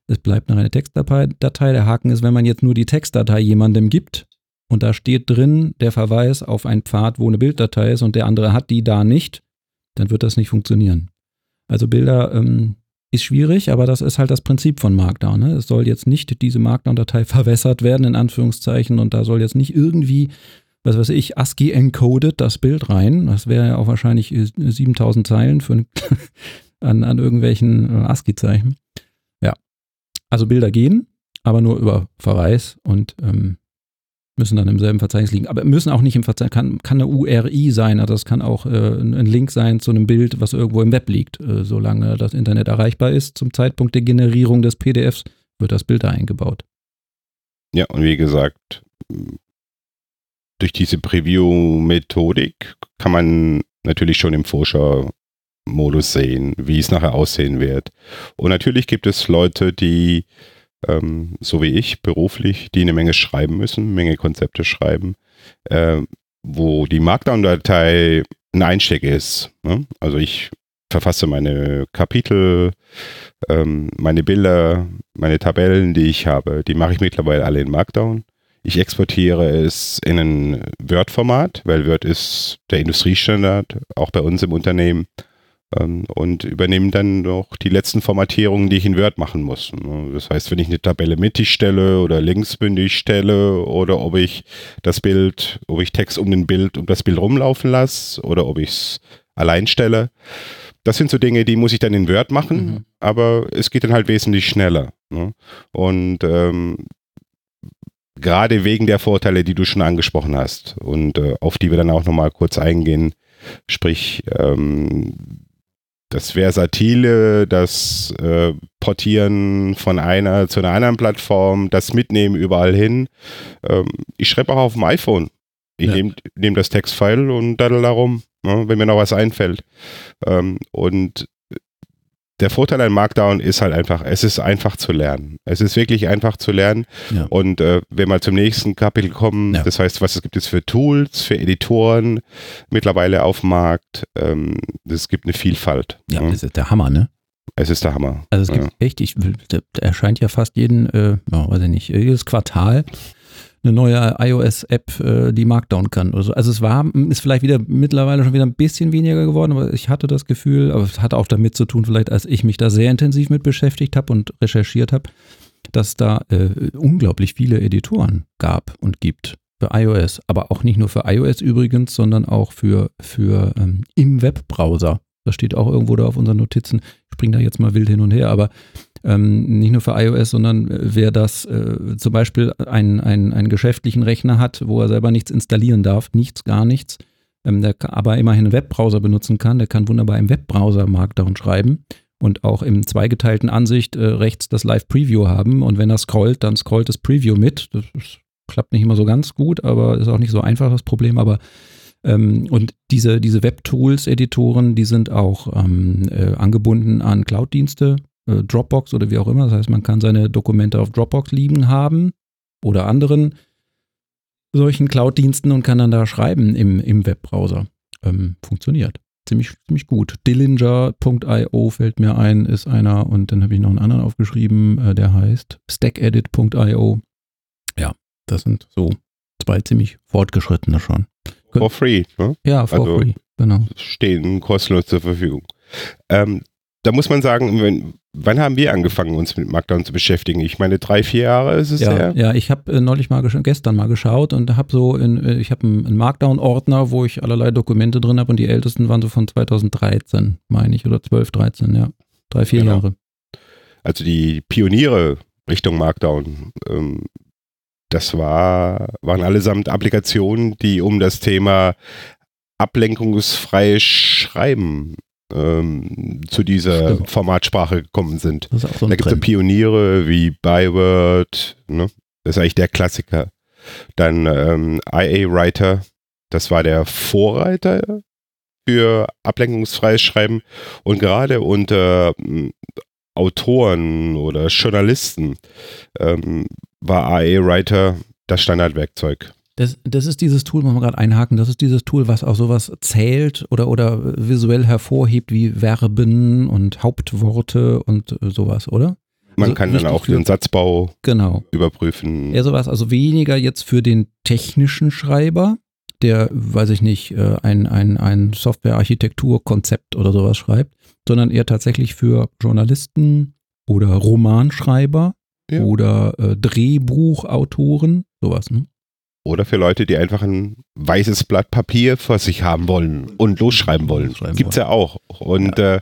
Es bleibt noch eine Textdatei. Der Haken ist, wenn man jetzt nur die Textdatei jemandem gibt, und da steht drin der Verweis auf einen Pfad, wo eine Bilddatei ist und der andere hat die da nicht, dann wird das nicht funktionieren. Also Bilder ähm, ist schwierig, aber das ist halt das Prinzip von Markdown. Ne? Es soll jetzt nicht diese Markdown-Datei verwässert werden, in Anführungszeichen, und da soll jetzt nicht irgendwie, was weiß ich, ASCII encoded das Bild rein. Das wäre ja auch wahrscheinlich 7000 Zeilen für an, an irgendwelchen äh, ASCII-Zeichen. Ja. Also Bilder gehen, aber nur über Verweis und ähm, müssen dann im selben Verzeichnis liegen. Aber müssen auch nicht im Verzeichnis, kann, kann eine URI sein, also das kann auch äh, ein Link sein zu einem Bild, was irgendwo im Web liegt. Äh, solange das Internet erreichbar ist, zum Zeitpunkt der Generierung des PDFs, wird das Bild da eingebaut. Ja, und wie gesagt, durch diese Preview-Methodik kann man natürlich schon im Vorschau-Modus sehen, wie es nachher aussehen wird. Und natürlich gibt es Leute, die ähm, so wie ich, beruflich, die eine Menge schreiben müssen, eine Menge Konzepte schreiben, äh, wo die Markdown-Datei ein Einstieg ist. Ne? Also ich verfasse meine Kapitel, ähm, meine Bilder, meine Tabellen, die ich habe, die mache ich mittlerweile alle in Markdown. Ich exportiere es in ein Word-Format, weil Word ist der Industriestandard, auch bei uns im Unternehmen und übernehmen dann noch die letzten Formatierungen, die ich in Word machen muss. Ne? Das heißt, wenn ich eine Tabelle mittig stelle oder linksbündig stelle oder ob ich das Bild, ob ich Text um den Bild, um das Bild rumlaufen lasse oder ob ich es allein stelle. Das sind so Dinge, die muss ich dann in Word machen, mhm. aber es geht dann halt wesentlich schneller. Ne? Und ähm, gerade wegen der Vorteile, die du schon angesprochen hast und äh, auf die wir dann auch nochmal kurz eingehen, sprich ähm, das Versatile, das äh, Portieren von einer zu einer anderen Plattform, das Mitnehmen überall hin. Ähm, ich schreibe auch auf dem iPhone. Ich ja. nehme nehm das Textfile und daddel darum, ne, wenn mir noch was einfällt. Ähm, und der Vorteil an Markdown ist halt einfach, es ist einfach zu lernen. Es ist wirklich einfach zu lernen. Ja. Und äh, wenn wir zum nächsten Kapitel kommen, ja. das heißt, was es gibt es für Tools, für Editoren mittlerweile auf dem Markt, ähm, es gibt eine Vielfalt. Ja, ja, das ist der Hammer, ne? Es ist der Hammer. Also es gibt echt, ich, der erscheint ja fast jeden, äh, weiß ich nicht, jedes Quartal eine neue iOS-App, äh, die Markdown kann. Oder so. Also es war, ist vielleicht wieder mittlerweile schon wieder ein bisschen weniger geworden, aber ich hatte das Gefühl, aber es hat auch damit zu tun, vielleicht als ich mich da sehr intensiv mit beschäftigt habe und recherchiert habe, dass da äh, unglaublich viele Editoren gab und gibt für iOS, aber auch nicht nur für iOS übrigens, sondern auch für, für ähm, im Webbrowser. Das steht auch irgendwo da auf unseren Notizen. Ich springe da jetzt mal wild hin und her, aber ähm, nicht nur für iOS, sondern äh, wer das äh, zum Beispiel einen, einen, einen geschäftlichen Rechner hat, wo er selber nichts installieren darf, nichts, gar nichts, ähm, der aber immerhin einen Webbrowser benutzen kann, der kann wunderbar im Webbrowser Markdown schreiben und auch im zweigeteilten Ansicht äh, rechts das Live Preview haben. Und wenn er scrollt, dann scrollt das Preview mit. Das, das klappt nicht immer so ganz gut, aber ist auch nicht so einfach das Problem, aber ähm, und diese, diese Web-Tools-Editoren, die sind auch ähm, äh, angebunden an Cloud-Dienste, äh, Dropbox oder wie auch immer. Das heißt, man kann seine Dokumente auf Dropbox liegen haben oder anderen solchen Cloud-Diensten und kann dann da schreiben im, im Webbrowser. Ähm, funktioniert. ziemlich, ziemlich gut. Dillinger.io fällt mir ein, ist einer und dann habe ich noch einen anderen aufgeschrieben, äh, der heißt stackedit.io. Ja, das sind so zwei ziemlich fortgeschrittene schon. For free, ne? Ja, for Also- free, genau. Stehen kostenlos zur Verfügung. Ähm, da muss man sagen, wenn, wann haben wir angefangen, uns mit Markdown zu beschäftigen? Ich meine, drei, vier Jahre ist es Ja, her. ja, ich habe äh, neulich mal gestern mal geschaut und habe so in, äh, ich habe einen, einen Markdown-Ordner, wo ich allerlei Dokumente drin habe und die ältesten waren so von 2013, meine ich, oder 12, 13, ja. Drei, vier Genau. Jahre. Also die Pioniere Richtung Markdown, ähm, das war, waren allesamt Applikationen, die um das Thema ablenkungsfreies Schreiben ähm, zu dieser Stimmt. Formatsprache gekommen sind. So Da gibt es so. Pioniere wie Byword, ne? das ist eigentlich der Klassiker. Dann ähm, IA Writer, das war der Vorreiter für ablenkungsfreies Schreiben. Und gerade unter ähm, Autoren oder Journalisten ähm, war IA Writer das Standardwerkzeug. Das, das ist dieses Tool, muss man gerade einhaken, das ist dieses Tool, was auch sowas zählt oder, oder visuell hervorhebt wie Verben und Hauptworte und sowas, oder? Man Also kann dann auch den Satzbau Genau. überprüfen. Eher sowas, also weniger jetzt für den technischen Schreiber, der, weiß ich nicht, äh, ein, ein, ein Software-Architektur-Konzept oder sowas schreibt, sondern eher tatsächlich für Journalisten oder Romanschreiber Ja. oder äh, Drehbuchautoren, sowas, ne? Oder für Leute, die einfach ein weißes Blatt Papier vor sich haben wollen und losschreiben wollen. Losschreiben Gibt's ja auch. Und äh,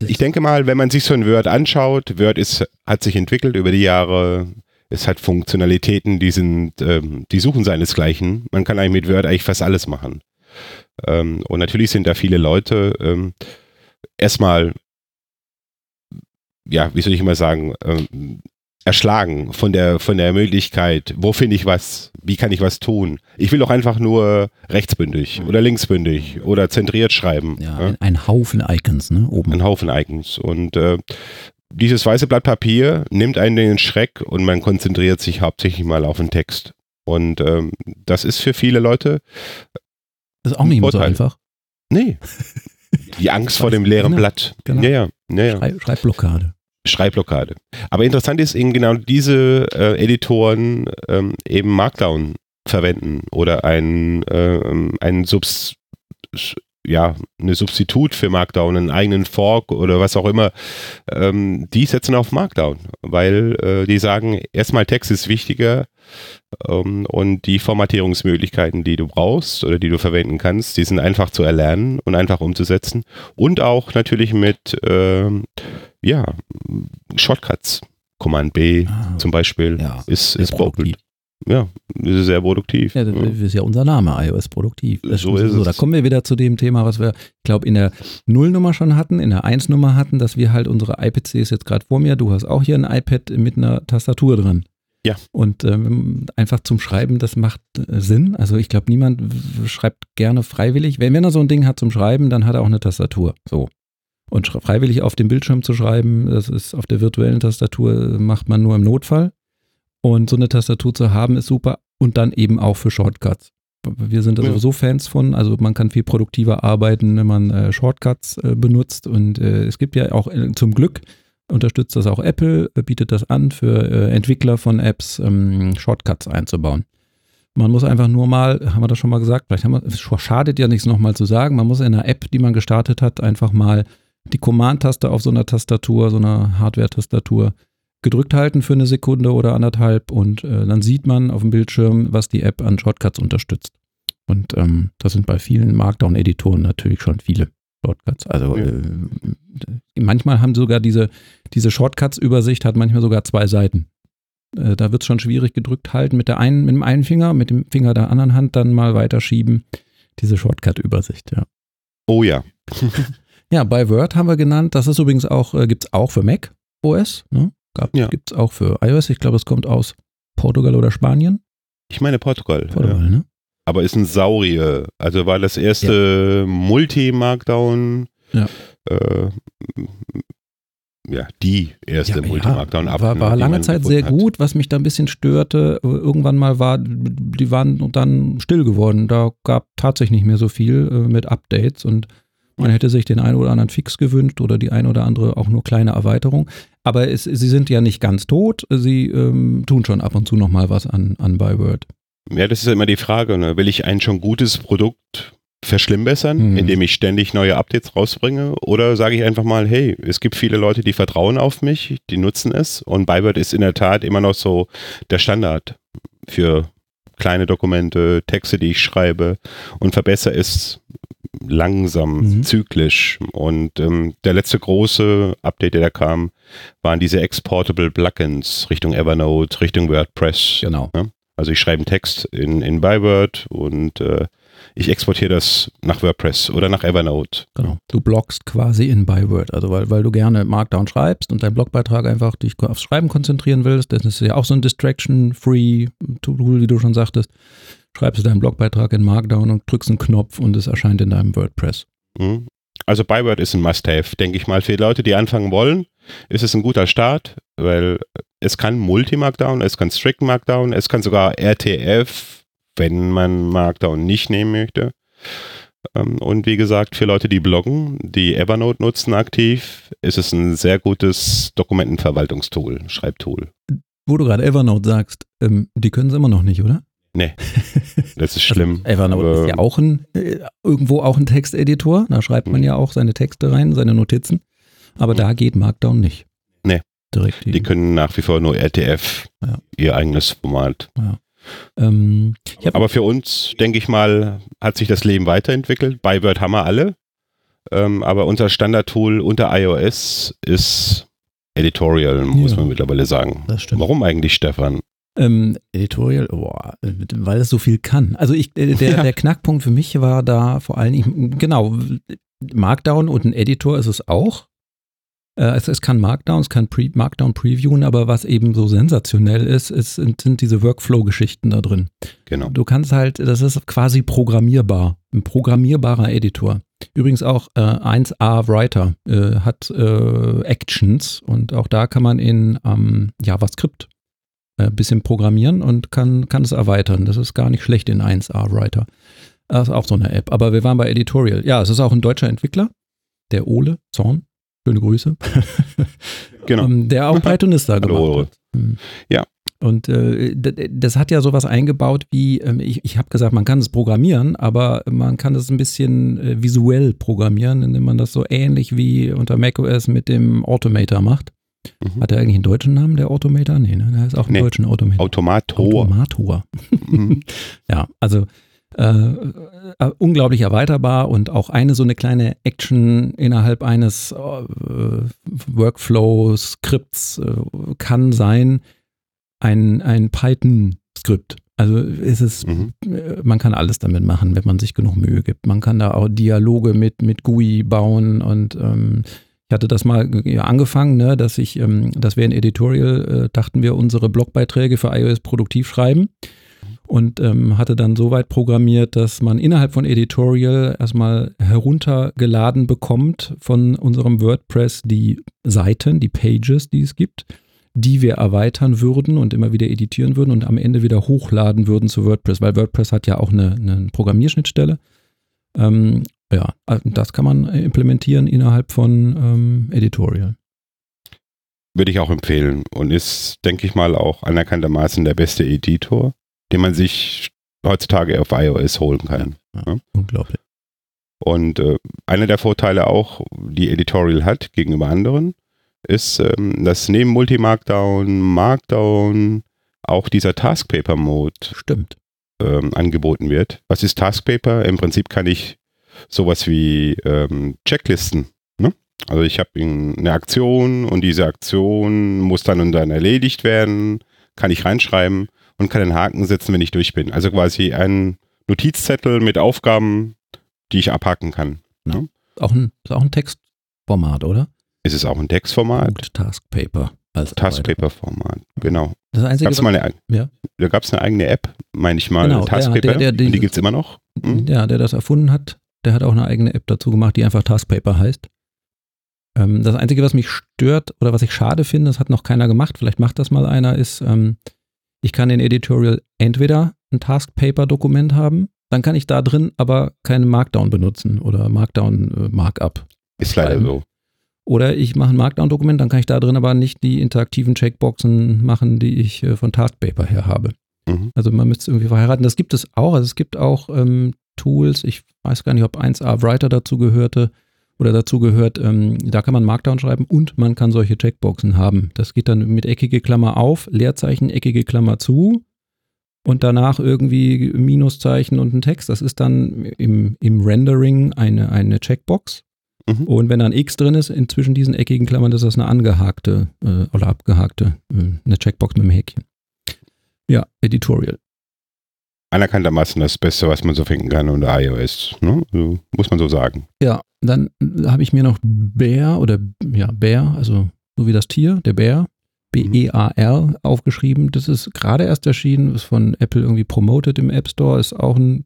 ich denke mal, wenn man sich so ein Word anschaut, Word ist, hat sich entwickelt über die Jahre. Es hat Funktionalitäten, die sind, ähm, die suchen seinesgleichen. Man kann eigentlich mit Word eigentlich fast alles machen. Ähm, und natürlich sind da viele Leute ähm, erstmal, ja, wie soll ich immer sagen, ähm, erschlagen von der, von der Möglichkeit, wo finde ich was, wie kann ich was tun. Ich will doch einfach nur rechtsbündig oder linksbündig oder zentriert schreiben. Ja, ja? ein, Haufen Icons, ne? Oben. Ein Haufen Icons. Und äh, dieses weiße Blatt Papier nimmt einen den Schreck und man konzentriert sich hauptsächlich mal auf den Text. Und ähm, das ist für viele Leute, Das ist auch nicht immer so einfach. nee, die Angst vor dem leeren Genau, Blatt. genau. Ja, ja, ja, ja. Schrei Schreibblockade. Schreibblockade. Aber interessant ist eben genau diese äh, Editoren ähm, eben Markdown verwenden oder ein, ähm, ein Subs ja, eine Substitut für Markdown, einen eigenen Fork oder was auch immer, ähm, die setzen auf Markdown, weil äh, die sagen, erstmal Text ist wichtiger ähm, und die Formatierungsmöglichkeiten, die du brauchst oder die du verwenden kannst, die sind einfach zu erlernen und einfach umzusetzen und auch natürlich mit ähm, ja, Shortcuts. Command B Ah, zum Beispiel ja, ist, sehr ist produktiv. Ja, ist sehr produktiv. Ja, das ist ja unser Name, iOS produktiv. Das So ist Da es. kommen wir wieder zu dem Thema, was wir, ich glaube, in der Nullnummer schon hatten, in der Eins-Nummer hatten, dass wir halt unsere iPCs jetzt gerade vor mir, du hast auch hier ein iPad mit einer Tastatur drin. Ja. Und ähm, einfach zum Schreiben, das macht äh, Sinn. Also ich glaube, niemand schreibt gerne freiwillig. Wenn, wenn er so ein Ding hat zum Schreiben, dann hat er auch eine Tastatur. So. Und freiwillig auf dem Bildschirm zu schreiben, das ist auf der virtuellen Tastatur, äh, macht man nur im Notfall. Und so eine Tastatur zu haben, ist super. Und dann eben auch für Shortcuts. Wir sind da Ja. sowieso Fans von. Also man kann viel produktiver arbeiten, wenn man äh, Shortcuts äh, benutzt. Und äh, es gibt ja auch äh, zum Glück unterstützt das auch Apple, äh, bietet das an für Entwickler von Apps, ähm, Shortcuts einzubauen. Man muss einfach nur mal, haben wir das schon mal gesagt, vielleicht haben wir, es schadet ja nichts nochmal zu sagen, man muss in einer App, die man gestartet hat, einfach mal die Command-Taste auf so einer Tastatur, so einer Hardware-Tastatur gedrückt halten für eine Sekunde oder anderthalb und äh, dann sieht man auf dem Bildschirm, was die App an Shortcuts unterstützt. Und ähm, das sind bei vielen Markdown-Editoren natürlich schon viele Shortcuts. Also Ja. äh, manchmal haben sogar diese, diese Shortcuts-Übersicht hat manchmal sogar zwei Seiten. Äh, da wird es schon schwierig gedrückt halten mit der einen, mit dem einen Finger, mit dem Finger der anderen Hand dann mal weiterschieben. Diese Shortcut-Übersicht, ja. Oh ja. Ja, bei Word haben wir genannt, das ist übrigens auch, äh, gibt es auch für Mac OS, ne? Ja. Gibt es auch für iOS, ich glaube, es kommt aus Portugal oder Spanien. Ich meine Portugal. Portugal, Ja. ne? Aber ist ein Saurier. Also war das erste Multi-Markdown. Ja. Äh, ja, die erste multimarkdown war, war lange Zeit sehr gut. Was mich da ein bisschen störte, äh, irgendwann mal war, die waren dann still geworden. Da gab tatsächlich nicht mehr so viel äh, mit Updates und Man hätte sich den einen oder anderen Fix gewünscht oder die ein oder andere auch nur kleine Erweiterung. Aber es, sie sind ja nicht ganz tot. Sie ähm, tun schon ab und zu nochmal was an, an Byword. Ja, das ist ja immer die Frage. Ne? Will ich ein schon gutes Produkt verschlimmbessern, Mhm. indem ich ständig neue Updates rausbringe? Oder sage ich einfach mal, hey, es gibt viele Leute, die vertrauen auf mich, die nutzen es und Byword ist in der Tat immer noch so der Standard für kleine Dokumente, Texte, die ich schreibe und verbessere es langsam, Mhm. zyklisch. Und ähm, der letzte große Update, der da kam, waren diese Exportable Plugins Richtung Evernote, Richtung WordPress. Genau. Also ich schreibe einen Text in, in Byword und äh, ich exportiere das nach WordPress oder nach Evernote. Genau. Du bloggst quasi in Byword, also weil, weil du gerne Markdown schreibst und dein Blogbeitrag einfach dich aufs Schreiben konzentrieren willst. Das ist ja auch so ein Distraction-Free-Tool, wie du schon sagtest. Schreibst du deinen Blogbeitrag in Markdown und drückst einen Knopf und es erscheint in deinem WordPress. Mhm. Also Byword ist ein Must-Have, denke ich mal. Für die Leute, die anfangen wollen, ist es ein guter Start, weil es kann Multi-Markdown, es kann Strict Markdown, es kann sogar RTF, wenn man Markdown nicht nehmen möchte. Ähm, Und wie gesagt, für Leute, die bloggen, die Evernote nutzen aktiv, ist es ein sehr gutes Dokumentenverwaltungstool, Schreibtool. Wo du gerade Evernote sagst, ähm, die können sie immer noch nicht, oder? Das ist schlimm. Also Evernote ist ja auch ein, äh, irgendwo auch ein Texteditor. Da schreibt man Mhm. ja auch seine Texte rein, seine Notizen. Aber da geht Markdown nicht. Nee. Direkt. Die können nach wie vor nur RTF, Ja. ihr eigenes Format. ähm, ich hab, Aber für uns, denke ich mal, hat sich das Leben weiterentwickelt. Byword haben wir alle. Ähm, aber unser Standardtool unter iOS ist Editorial, muss Ja. man mittlerweile sagen. das stimmt. Warum eigentlich, Stefan? Ähm, Editorial, boah, weil es so viel kann. Also ich, äh, der, Ja. der Knackpunkt für mich war da vor allen Dingen, genau, Markdown und ein Editor ist es auch. Äh, es, es kann Markdown, es kann Pre Markdown previewen, aber was eben so sensationell ist, ist sind, sind diese Workflow-Geschichten da drin. Genau. Du kannst halt, das ist quasi programmierbar, ein programmierbarer Editor. Übrigens auch äh, 1A Writer äh, hat äh, Actions und auch da kann man in ähm, JavaScript ein bisschen programmieren und kann, kann es erweitern. Das ist gar nicht schlecht in 1A Writer. Das ist auch so eine App. Aber wir waren bei Editorial. Ja, es ist auch ein deutscher Entwickler, der Ole Zorn. Schöne Grüße. Genau. Ähm, der auch Pythonista Hallo, gemacht Ole. hat. Hm. Ja. Und äh, das hat ja sowas eingebaut wie, ähm, ich, ich habe gesagt, man kann es programmieren, aber man kann es ein bisschen äh, visuell programmieren, indem man das so ähnlich wie unter macOS mit dem Automator macht. Mhm. Hat er eigentlich einen deutschen Namen, der Automator? Nee, ne? Der ist auch einen Nee. deutschen Automator. Automator. Automator. Mhm. Ja, also äh, äh, unglaublich erweiterbar und auch eine so eine kleine Action innerhalb eines äh, Workflow-Skripts äh, kann sein ein, ein Python-Skript. Also ist es, Mhm. äh, man kann alles damit machen, wenn man sich genug Mühe gibt. Man kann da auch Dialoge mit, mit GUI bauen und ähm, ich hatte das mal angefangen, ne, dass ich, ähm, dass wir in Editorial äh, dachten wir unsere Blogbeiträge für iOS produktiv schreiben und ähm, hatte dann so weit programmiert, dass man innerhalb von Editorial erstmal heruntergeladen bekommt von unserem WordPress die Seiten, die Pages, die es gibt, die wir erweitern würden und immer wieder editieren würden und am Ende wieder hochladen würden zu WordPress, weil WordPress hat ja auch eine, eine Programmierschnittstelle. Ähm, ja, also das kann man implementieren innerhalb von ähm, Editorial. Würde ich auch empfehlen und ist, denke ich mal, auch anerkanntermaßen der beste Editor, den man sich heutzutage auf iOS holen kann. Ja. Unglaublich. Und äh, einer der Vorteile auch, die Editorial hat gegenüber anderen, ist, ähm, dass neben Multi-Markdown, Markdown auch dieser Taskpaper-Mode Stimmt. ähm, angeboten wird. Was ist Taskpaper? Im Prinzip kann ich sowas wie ähm, Checklisten. Ne? Also ich habe eine Aktion und diese Aktion muss dann und dann erledigt werden, kann ich reinschreiben und kann einen Haken setzen, wenn ich durch bin. Also quasi ein Notizzettel mit Aufgaben, die ich abhaken kann. Auch ein, ist auch ein Textformat, oder? Ist es auch ein Textformat? Punkt Taskpaper. Als. Taskpaper-Format, genau. Das Einzige, Gab's mal eine, Ja. Da gab es eine eigene App, meine ich mal, Genau, der- Taskpaper. der- der- und die gibt es immer noch. Hm? Ja, der das erfunden hat, der hat auch eine eigene App dazu gemacht, die einfach Taskpaper heißt. Ähm, das Einzige, was mich stört oder was ich schade finde, das hat noch keiner gemacht, vielleicht macht das mal einer, ist, ähm, ich kann in Editorial entweder ein Taskpaper-Dokument haben dann kann ich da drin aber keine Markdown benutzen oder Markdown äh. Ist leider so. Oder ich mache ein Markdown-Dokument, dann kann ich da drin aber nicht die interaktiven Checkboxen machen, die ich äh, von Taskpaper her habe. Mhm. Also man müsste es irgendwie verheiraten. Das gibt es auch. Also es gibt auch ähm, Tools, ich weiß gar nicht, ob 1A Writer dazu gehörte oder dazu gehört, ähm, da kann man Markdown schreiben und man kann solche Checkboxen haben. Das geht dann mit eckige Klammer auf, Leerzeichen, eckige Klammer zu und danach irgendwie Minuszeichen und ein Text. Das ist dann im, im Rendering eine, eine Checkbox. Mhm. Und wenn da ein X drin ist, in zwischen diesen eckigen Klammern, ist das eine angehakte äh, oder abgehakte, äh, eine Checkbox mit einem Häkchen. Ja, Editorial. Anerkanntermaßen das Beste, was man so finden kann unter iOS. Ne? Also, muss man so sagen. Ja, dann habe ich mir noch Bär oder ja, Bär, also so wie das Tier, der Bär, B-E-A-R aufgeschrieben. Das ist gerade erst erschienen, ist von Apple irgendwie promoted im App Store, ist auch ein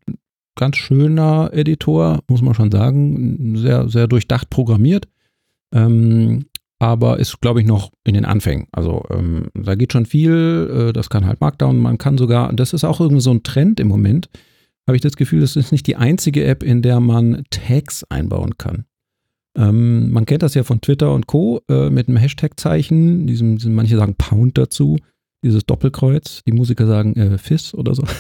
ganz schöner Editor, muss man schon sagen, sehr, sehr durchdacht programmiert. Ähm, aber ist, glaube ich, noch in den Anfängen. Also ähm, da geht schon viel, äh, das kann halt Markdown, man kann sogar, das ist auch irgendwie so ein Trend im Moment, habe ich das Gefühl, das ist nicht die einzige App, in der man Tags einbauen kann. Ähm, man kennt das ja von Twitter und Co. Äh, mit einem Hashtag-Zeichen, diesem, diesem, manche sagen Pound dazu, dieses Doppelkreuz, die Musiker sagen äh, Fizz oder so.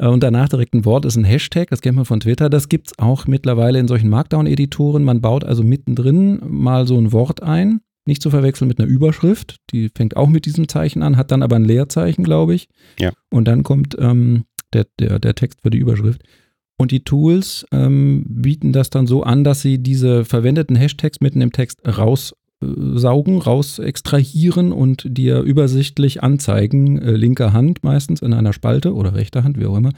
Äh, und danach direkt ein Wort ist ein Hashtag, das kennt man von Twitter. Das gibt es auch mittlerweile in solchen Markdown-Editoren. Man baut also mittendrin mal so ein Wort ein, nicht zu verwechseln mit einer Überschrift. Die fängt auch mit diesem Zeichen an, hat dann aber ein Leerzeichen, glaube ich. Ja. Und dann kommt ähm, der, der, der Text für die Überschrift. Und die Tools ähm, bieten das dann so an, dass sie diese verwendeten Hashtags mitten im Text raussaugen, raus extrahieren und dir übersichtlich anzeigen, äh, linker Hand meistens in einer Spalte oder rechter Hand, wie auch immer,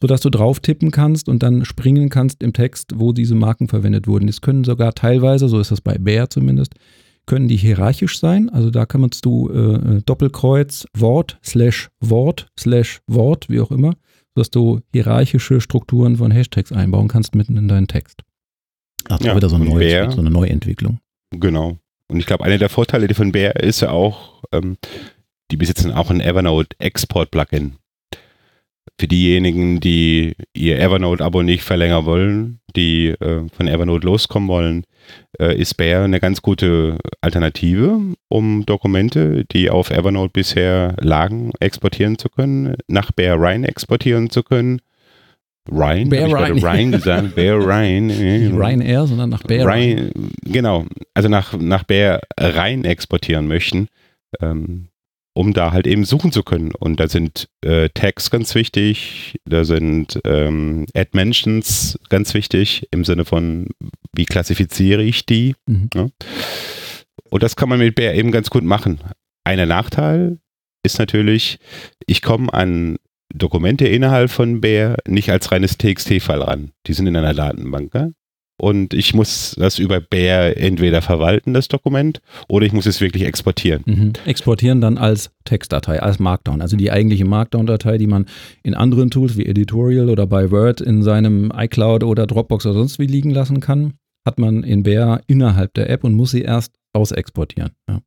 sodass du drauf tippen kannst und dann springen kannst im Text, wo diese Marken verwendet wurden. Das können sogar teilweise, so ist das bei Bear zumindest, können die hierarchisch sein. Also da kannst du äh, Doppelkreuz, Wort, Slash Wort, Slash Wort, wie auch immer, sodass du hierarchische Strukturen von Hashtags einbauen kannst mitten in deinen Text. Ach, Ja, wieder so eine, und neue, Bear- so eine Neuentwicklung. Genau. Und ich glaube, einer der Vorteile von Bear ist ja auch, ähm, die besitzen auch ein Evernote Export Plugin. Für diejenigen, die ihr Evernote-Abo nicht verlängern wollen, die äh, von Evernote loskommen wollen, äh, ist Bear eine ganz gute Alternative, um Dokumente, die auf Evernote bisher lagen, exportieren zu können, nach Bear Rhine exportieren zu können. Rhine? Bear Rhine. Rhine gesagt. Bear Rhine. Nicht Ryanair, sondern nach Bear. rein, genau, also nach, nach Bär rein exportieren möchten, ähm, um da halt eben suchen zu können. Und da sind äh, Tags ganz wichtig, da sind ähm, Add-Mentions ganz wichtig, im Sinne von, wie klassifiziere ich die. Mhm. Ja? Und das kann man mit Bär eben ganz gut machen. Einer Nachteil ist natürlich, ich komme an Dokumente innerhalb von Bär nicht als reines TXT-File ran. Die sind in einer Datenbank. Ja? Und ich muss das über Bär entweder verwalten, das Dokument, oder ich muss es wirklich exportieren. Mhm. Exportieren dann als Textdatei, als Markdown. Also die eigentliche Markdown-Datei, die man in anderen Tools wie Editorial oder bei Word in seinem iCloud oder Dropbox oder sonst wie liegen lassen kann, hat man in Bear innerhalb der App und muss sie erst ausexportieren. Ja.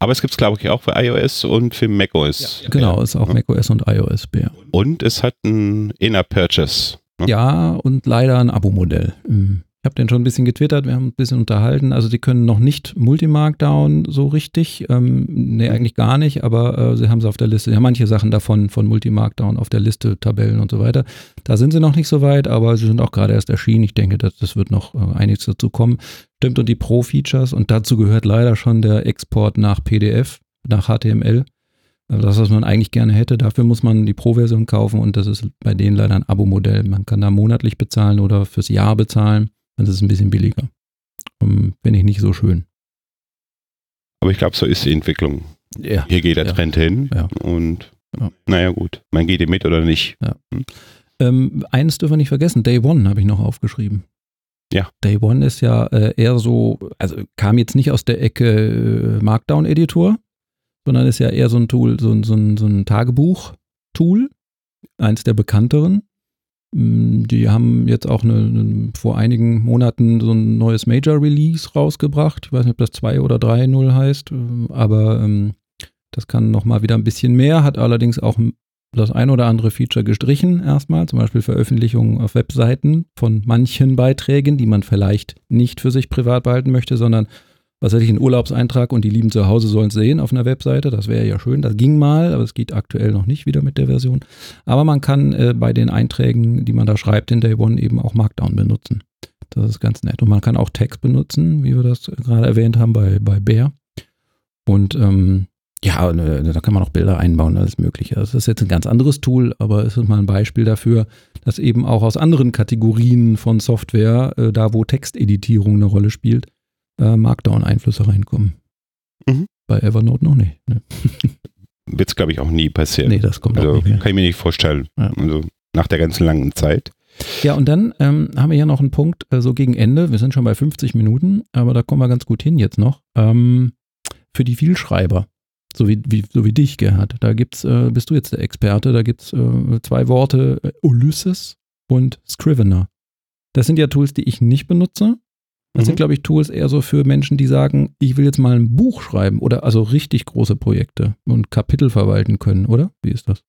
Aber es gibt es, glaube ich, auch für iOS und für macOS. Genau, ist auch Ja. macOS und iOS Bear. Und es hat ein Inner Purchase. ne? Ja, und leider ein Abo-Modell. Mhm. Ich habe den schon ein bisschen getwittert, wir haben ein bisschen unterhalten. Also die können noch nicht Multimarkdown so richtig. Ähm, nee, eigentlich gar nicht, aber äh, sie haben es auf der Liste. Ja, manche Sachen davon von Multimarkdown auf der Liste, Tabellen und so weiter. Da sind sie noch nicht so weit, aber sie sind auch gerade erst erschienen. Ich denke, das, das wird noch äh, einiges dazu kommen. Stimmt, und die Pro-Features, und dazu gehört leider schon der Export nach PDF, nach HTML. Also das, was man eigentlich gerne hätte, dafür muss man die Pro-Version kaufen und das ist bei denen leider ein Abo-Modell. Man kann da monatlich bezahlen oder fürs Jahr bezahlen. Dann ist es ein bisschen billiger. Um, Finde ich nicht so schön. Aber ich glaube, so ist die Entwicklung. Ja. Hier geht der Ja. Trend hin. Ja. Und Ja. naja, gut. Man geht ihm mit oder nicht. Ähm, eines dürfen wir nicht vergessen, Day One habe ich noch aufgeschrieben. Ja. Day One ist ja äh, eher so, also kam jetzt nicht aus der Ecke äh, Markdown-Editor, sondern ist ja eher so ein Tool, so, so so ein Tagebuch-Tool, eins der bekannteren. Mm, Die haben jetzt auch eine, eine, vor einigen Monaten so ein neues Major-Release rausgebracht. Ich weiß nicht, ob das 2 oder 3.0 heißt, äh, aber ähm, das kann nochmal wieder ein bisschen mehr, hat allerdings auch das ein oder andere Feature gestrichen erstmal, zum Beispiel Veröffentlichungen auf Webseiten von manchen Beiträgen, die man vielleicht nicht für sich privat behalten möchte, sondern was hätte ich, einen Urlaubseintrag und die Lieben zu Hause sollen es sehen auf einer Webseite. Das wäre ja schön. Das ging mal, aber es geht aktuell noch nicht wieder mit der Version. Aber man kann äh, bei den Einträgen, die man da schreibt in Day One, eben auch Markdown benutzen. Das ist ganz nett. Und man kann auch Text benutzen, wie wir das gerade erwähnt haben bei, bei Bear. Und ähm, ja, äh, da kann man auch Bilder einbauen, alles Mögliche. Das ist jetzt ein ganz anderes Tool, aber es ist mal ein Beispiel dafür, dass eben auch aus anderen Kategorien von Software, äh, da wo Texteditierung eine Rolle spielt, äh, Markdown-Einflüsse reinkommen. Mhm. Bei Evernote noch nicht. Ne? Wird es, glaube ich, auch nie passieren. Nee, das kommt also, auch nicht mehr. Kann ich mir nicht vorstellen. Ja. Also nach der ganzen langen Zeit. Ja, und dann ähm, haben wir hier noch einen Punkt, äh, so gegen Ende. Wir sind schon bei 50 Minuten, aber da kommen wir ganz gut hin jetzt noch. Ähm, für die Vielschreiber, so wie, wie, so wie dich, Gerhard. Da gibt's, äh, bist du jetzt der Experte, da gibt es äh, zwei Worte, äh, Ulysses und Scrivener. Das sind ja Tools, die ich nicht benutze. Das mhm. sind, glaube ich, Tools eher so für Menschen, die sagen, ich will jetzt mal ein Buch schreiben oder also richtig große Projekte und Kapitel verwalten können, oder? Wie ist das?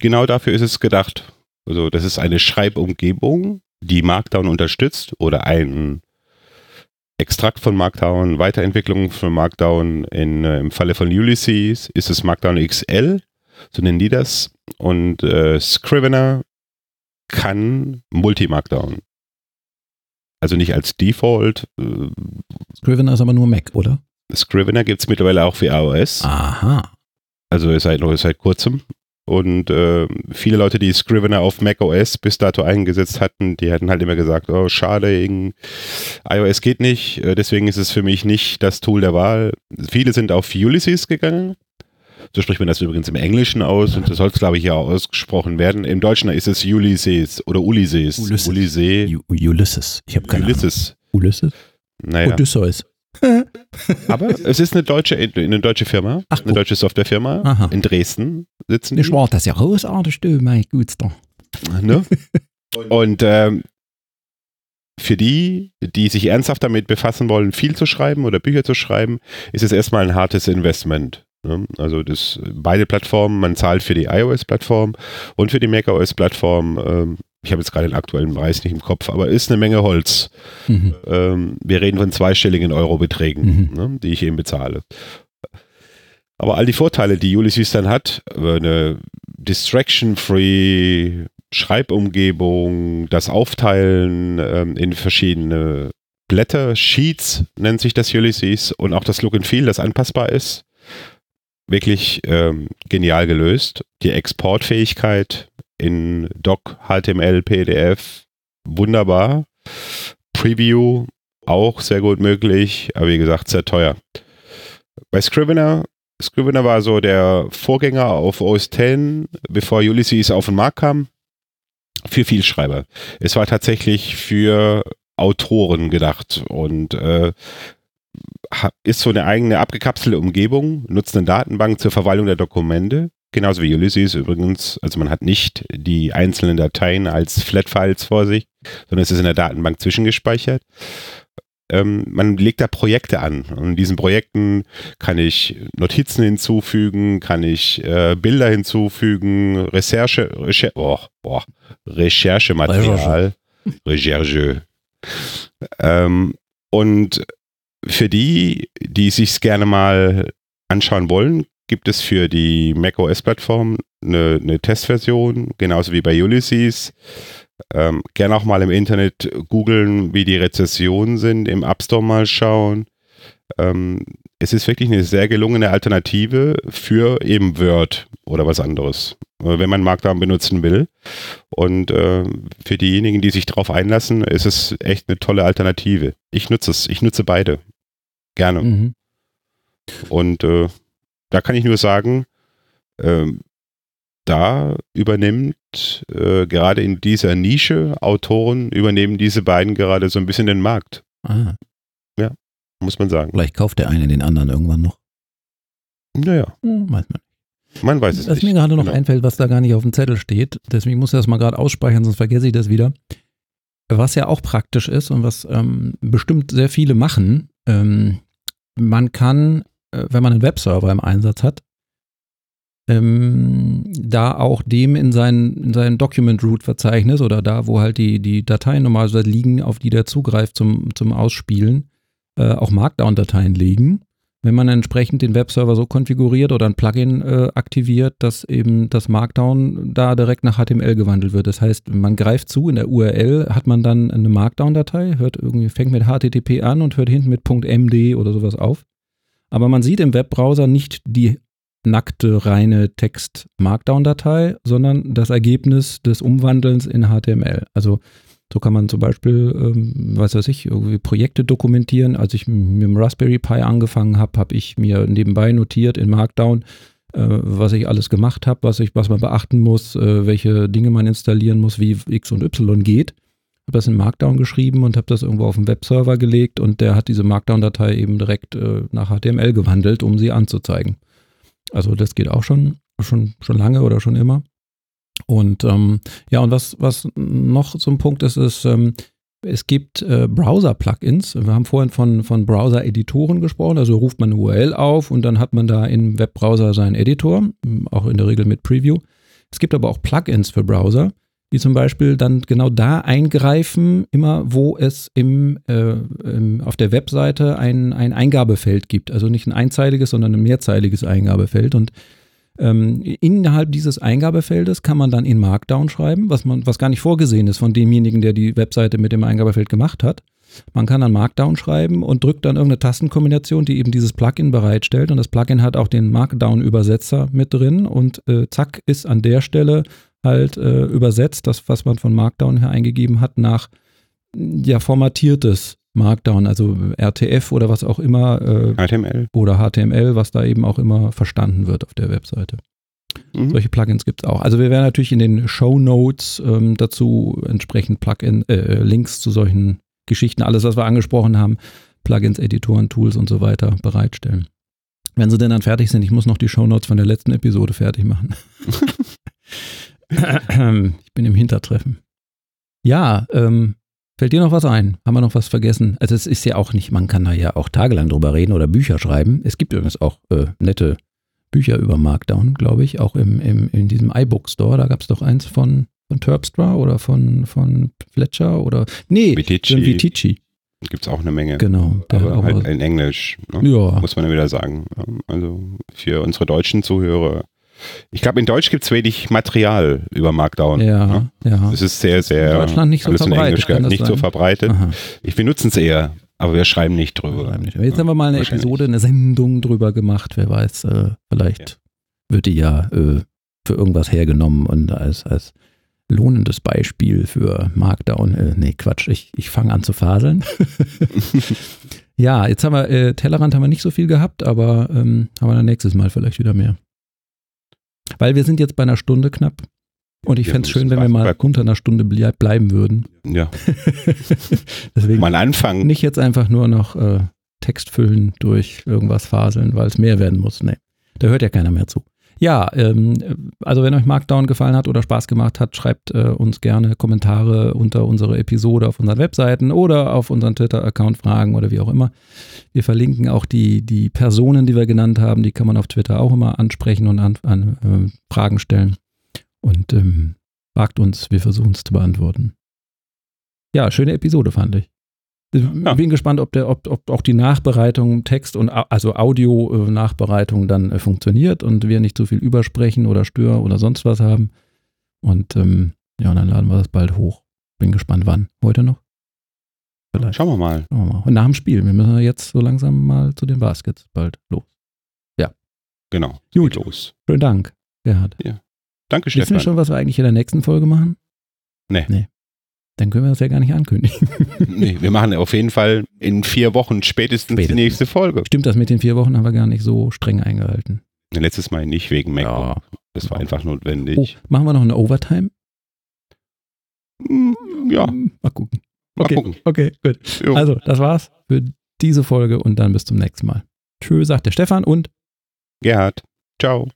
Genau dafür ist es gedacht. Also das ist eine Schreibumgebung, die Markdown unterstützt oder ein Extrakt von Markdown, Weiterentwicklung von Markdown. In, äh, Im Falle von Ulysses ist es Markdown XL, so nennen die das. Und äh, Scrivener kann Multi-Markdown. Also nicht als Default. Äh, Scrivener ist aber nur Mac, oder? Scrivener gibt es mittlerweile auch für iOS. Aha. Also seit, seit kurzem. Und äh, viele Leute, die Scrivener auf macOS bis dato eingesetzt hatten, die hatten halt immer gesagt, oh schade, iOS geht nicht, äh, deswegen ist es für mich nicht das Tool der Wahl. Viele sind auf Ulysses gegangen. So spricht man das übrigens im Englischen aus und das soll es, glaube ich, ja ausgesprochen werden. Im Deutschen ist es Ulysses oder Ulysses. Ulysses. Ulysses. Ulysses. Ich habe keine Ulysses. Ahnung. Ulysses? Naja. Odysseus. Aber es ist eine deutsche, eine deutsche Firma, Ach, eine deutsche Softwarefirma. Aha. In Dresden sitzen die. war das ja großartig, du, mein Gutster. Ne? Und ähm, für die, die sich ernsthaft damit befassen wollen, viel zu schreiben oder Bücher zu schreiben, ist es erstmal ein hartes Investment. Ne? Also das, beide Plattformen, man zahlt für die iOS-Plattform und für die macOS-Plattform ähm, ich habe jetzt gerade den aktuellen Preis nicht im Kopf, aber ist eine Menge Holz. Mhm. Ähm, wir reden von zweistelligen Eurobeträgen, mhm. ne, die ich eben bezahle. Aber all die Vorteile, die Ulysses dann hat, eine Distraction-free Schreibumgebung, das Aufteilen ähm, in verschiedene Blätter, Sheets nennt sich das Ulysses und auch das Look and Feel, das anpassbar ist. Wirklich ähm, genial gelöst. Die Exportfähigkeit in Doc, HTML, PDF, wunderbar. Preview auch sehr gut möglich, aber wie gesagt, sehr teuer. Bei Scrivener, Scrivener war so der Vorgänger auf OS X, bevor Ulysses auf den Markt kam, für Vielschreiber. Es war tatsächlich für Autoren gedacht und äh, ist so eine eigene abgekapselte Umgebung, nutzt eine Datenbank zur Verwaltung der Dokumente Genauso wie Ulysses übrigens. Also man hat nicht die einzelnen Dateien als Flat-Files vor sich, sondern es ist in der Datenbank zwischengespeichert. Ähm, man legt da Projekte an. Und in diesen Projekten kann ich Notizen hinzufügen, kann ich äh, Bilder hinzufügen, Recherche, Recher oh, oh, Recherchematerial, Recherche. ähm, und für die, die sich gerne mal anschauen wollen, gibt es für die macOS-Plattform eine, eine, Testversion, genauso wie bei Ulysses. Ähm, gerne auch mal im Internet googeln, wie die Rezessionen sind, im App Store mal schauen. Ähm, es ist wirklich eine sehr gelungene Alternative für eben Word oder was anderes, äh, wenn man Markdown benutzen will. Und äh, für diejenigen, die sich darauf einlassen, ist es echt eine tolle Alternative. Ich nutze es, ich nutze beide. Gerne. Mhm. Und äh, da kann ich nur sagen, ähm, da übernimmt äh, gerade in dieser Nische Autoren übernehmen diese beiden gerade so ein bisschen den Markt. Ah. Ja, muss man sagen. Vielleicht kauft der eine den anderen irgendwann noch. Naja. Hm, weiß man Man weiß es was nicht. Was mir gerade noch genau. einfällt, was da gar nicht auf dem Zettel steht, deswegen muss ich das mal gerade ausspeichern, sonst vergesse ich das wieder. Was ja auch praktisch ist und was ähm, bestimmt sehr viele machen, ähm, man kann wenn man einen Webserver im Einsatz hat, ähm, da auch dem in sein, in sein Document-Root-Verzeichnis oder da, wo halt die, die Dateien normalerweise liegen, auf die der zugreift zum, zum Ausspielen, äh, auch Markdown-Dateien legen. Wenn man entsprechend den Webserver so konfiguriert oder ein Plugin äh, aktiviert, dass eben das Markdown da direkt nach HTML gewandelt wird. Das heißt, man greift zu, in der URL hat man dann eine Markdown-Datei, hört irgendwie, fängt mit HTTP an und hört hinten mit .md oder sowas auf. Aber man sieht im Webbrowser nicht die nackte, reine Text-Markdown-Datei, sondern das Ergebnis des Umwandelns in HTML. Also so kann man zum Beispiel, ähm, was weiß ich, irgendwie Projekte dokumentieren. Als ich mit dem Raspberry Pi angefangen habe, habe ich mir nebenbei notiert in Markdown, äh, was ich alles gemacht habe, was was man beachten muss, äh, welche Dinge man installieren muss, wie X und Y geht. Habe das in Markdown geschrieben und habe das irgendwo auf den Webserver gelegt und der hat diese Markdown-Datei eben direkt äh, nach HTML gewandelt, um sie anzuzeigen. Also das geht auch schon, schon, schon lange oder schon immer. Und ähm, ja, und was, was noch ein Punkt ist, ist, ähm, es gibt äh, Browser-Plugins. Wir haben vorhin von, von Browser-Editoren gesprochen. Also ruft man eine URL auf und dann hat man da im Webbrowser seinen Editor, auch in der Regel mit Preview. Es gibt aber auch Plugins für Browser, die zum Beispiel dann genau da eingreifen, immer wo es im, äh, im, auf der Webseite ein, ein Eingabefeld gibt. Also nicht ein einzeiliges, sondern ein mehrzeiliges Eingabefeld. Und ähm, innerhalb dieses Eingabefeldes kann man dann in Markdown schreiben, was, man, was gar nicht vorgesehen ist von demjenigen, der die Webseite mit dem Eingabefeld gemacht hat. Man kann dann Markdown schreiben und drückt dann irgendeine Tastenkombination, die eben dieses Plugin bereitstellt. Und das Plugin hat auch den Markdown-Übersetzer mit drin und äh, zack ist an der Stelle halt äh, übersetzt, das, was man von Markdown her eingegeben hat, nach ja formatiertes Markdown, also RTF oder was auch immer. Äh, HTML. Oder HTML, was da eben auch immer verstanden wird auf der Webseite. Mhm. Solche Plugins gibt es auch. Also wir werden natürlich in den Show Notes ähm, dazu entsprechend Plugin, äh, Links zu solchen Geschichten, alles, was wir angesprochen haben, Plugins, Editoren, Tools und so weiter bereitstellen. Wenn sie denn dann fertig sind, ich muss noch die Show Notes von der letzten Episode fertig machen. ich bin im Hintertreffen. Ja, ähm, Fällt dir noch was ein? Haben wir noch was vergessen? Also es ist ja auch nicht, man kann da ja auch tagelang drüber reden oder Bücher schreiben. Es gibt übrigens auch äh, nette Bücher über Markdown, glaube ich, auch im, im, in diesem iBook Store. Da gab es doch eins von, von Terpstra oder von, von Fletcher oder nee, Vitici. Vitici. Gibt es auch eine Menge. Genau. Aber halt in Englisch, ne? ja. muss man ja wieder sagen. Also für unsere deutschen Zuhörer ich glaube, in Deutsch gibt es wenig Material über Markdown. Ja, ne? ja. Es ist sehr, sehr. In Deutschland nicht so verbreitet. In nicht sein? so verbreitet. Aha. Ich benutzen es eher, aber wir schreiben nicht drüber. Schreiben nicht. Jetzt haben wir mal eine Episode, eine Sendung drüber gemacht. Wer weiß, äh, vielleicht ja. wird die ja äh, für irgendwas hergenommen und als, als lohnendes Beispiel für Markdown. Äh, nee, Quatsch, ich, ich fange an zu faseln. ja, jetzt haben wir, äh, Tellerrand haben wir nicht so viel gehabt, aber ähm, haben wir dann nächstes Mal vielleicht wieder mehr. Weil wir sind jetzt bei einer Stunde knapp. Und ich fände es schön, wenn wir mal unter einer Stunde bleiben würden. Ja. Deswegen mal anfangen. Nicht jetzt einfach nur noch äh, Text füllen durch irgendwas faseln, weil es mehr werden muss. Nee, da hört ja keiner mehr zu. Ja, ähm, also wenn euch Markdown gefallen hat oder Spaß gemacht hat, schreibt äh, uns gerne Kommentare unter unsere Episode auf unseren Webseiten oder auf unseren Twitter-Account Fragen oder wie auch immer. Wir verlinken auch die, die Personen, die wir genannt haben, die kann man auf Twitter auch immer ansprechen und an, an äh, Fragen stellen. Und ähm, fragt uns, wir versuchen es zu beantworten. Ja, schöne Episode fand ich. Ja. Bin gespannt, ob, der, ob, ob auch die Nachbereitung, Text und also Audio-Nachbereitung dann äh, funktioniert und wir nicht zu viel übersprechen oder stören oder sonst was haben. Und ähm, ja, und dann laden wir das bald hoch. Bin gespannt, wann. Heute noch? Vielleicht. Schauen wir mal. Schauen wir mal. Und nach dem Spiel. Wir müssen jetzt so langsam mal zu den Baskets bald los. Ja. Genau. Gut. Los. Schönen Dank, Gerhard. Ja. Danke, Wissen Stefan. Wissen wir schon, was wir eigentlich in der nächsten Folge machen? Nee. Nee. Dann können wir das ja gar nicht ankündigen. nee, wir machen auf jeden Fall in vier Wochen spätestens, spätestens, die nächste Folge. Stimmt, das mit den vier Wochen haben wir gar nicht so streng eingehalten. Letztes Mal nicht wegen MacBook. Ja. Das war einfach notwendig. Oh, machen wir noch eine Overtime? Hm, ja. Mal gucken. Okay, Mal gucken. okay gut. Jo. Also, das war's für diese Folge und dann bis zum nächsten Mal. Tschö, sagt der Stefan und Gerhard. Ciao.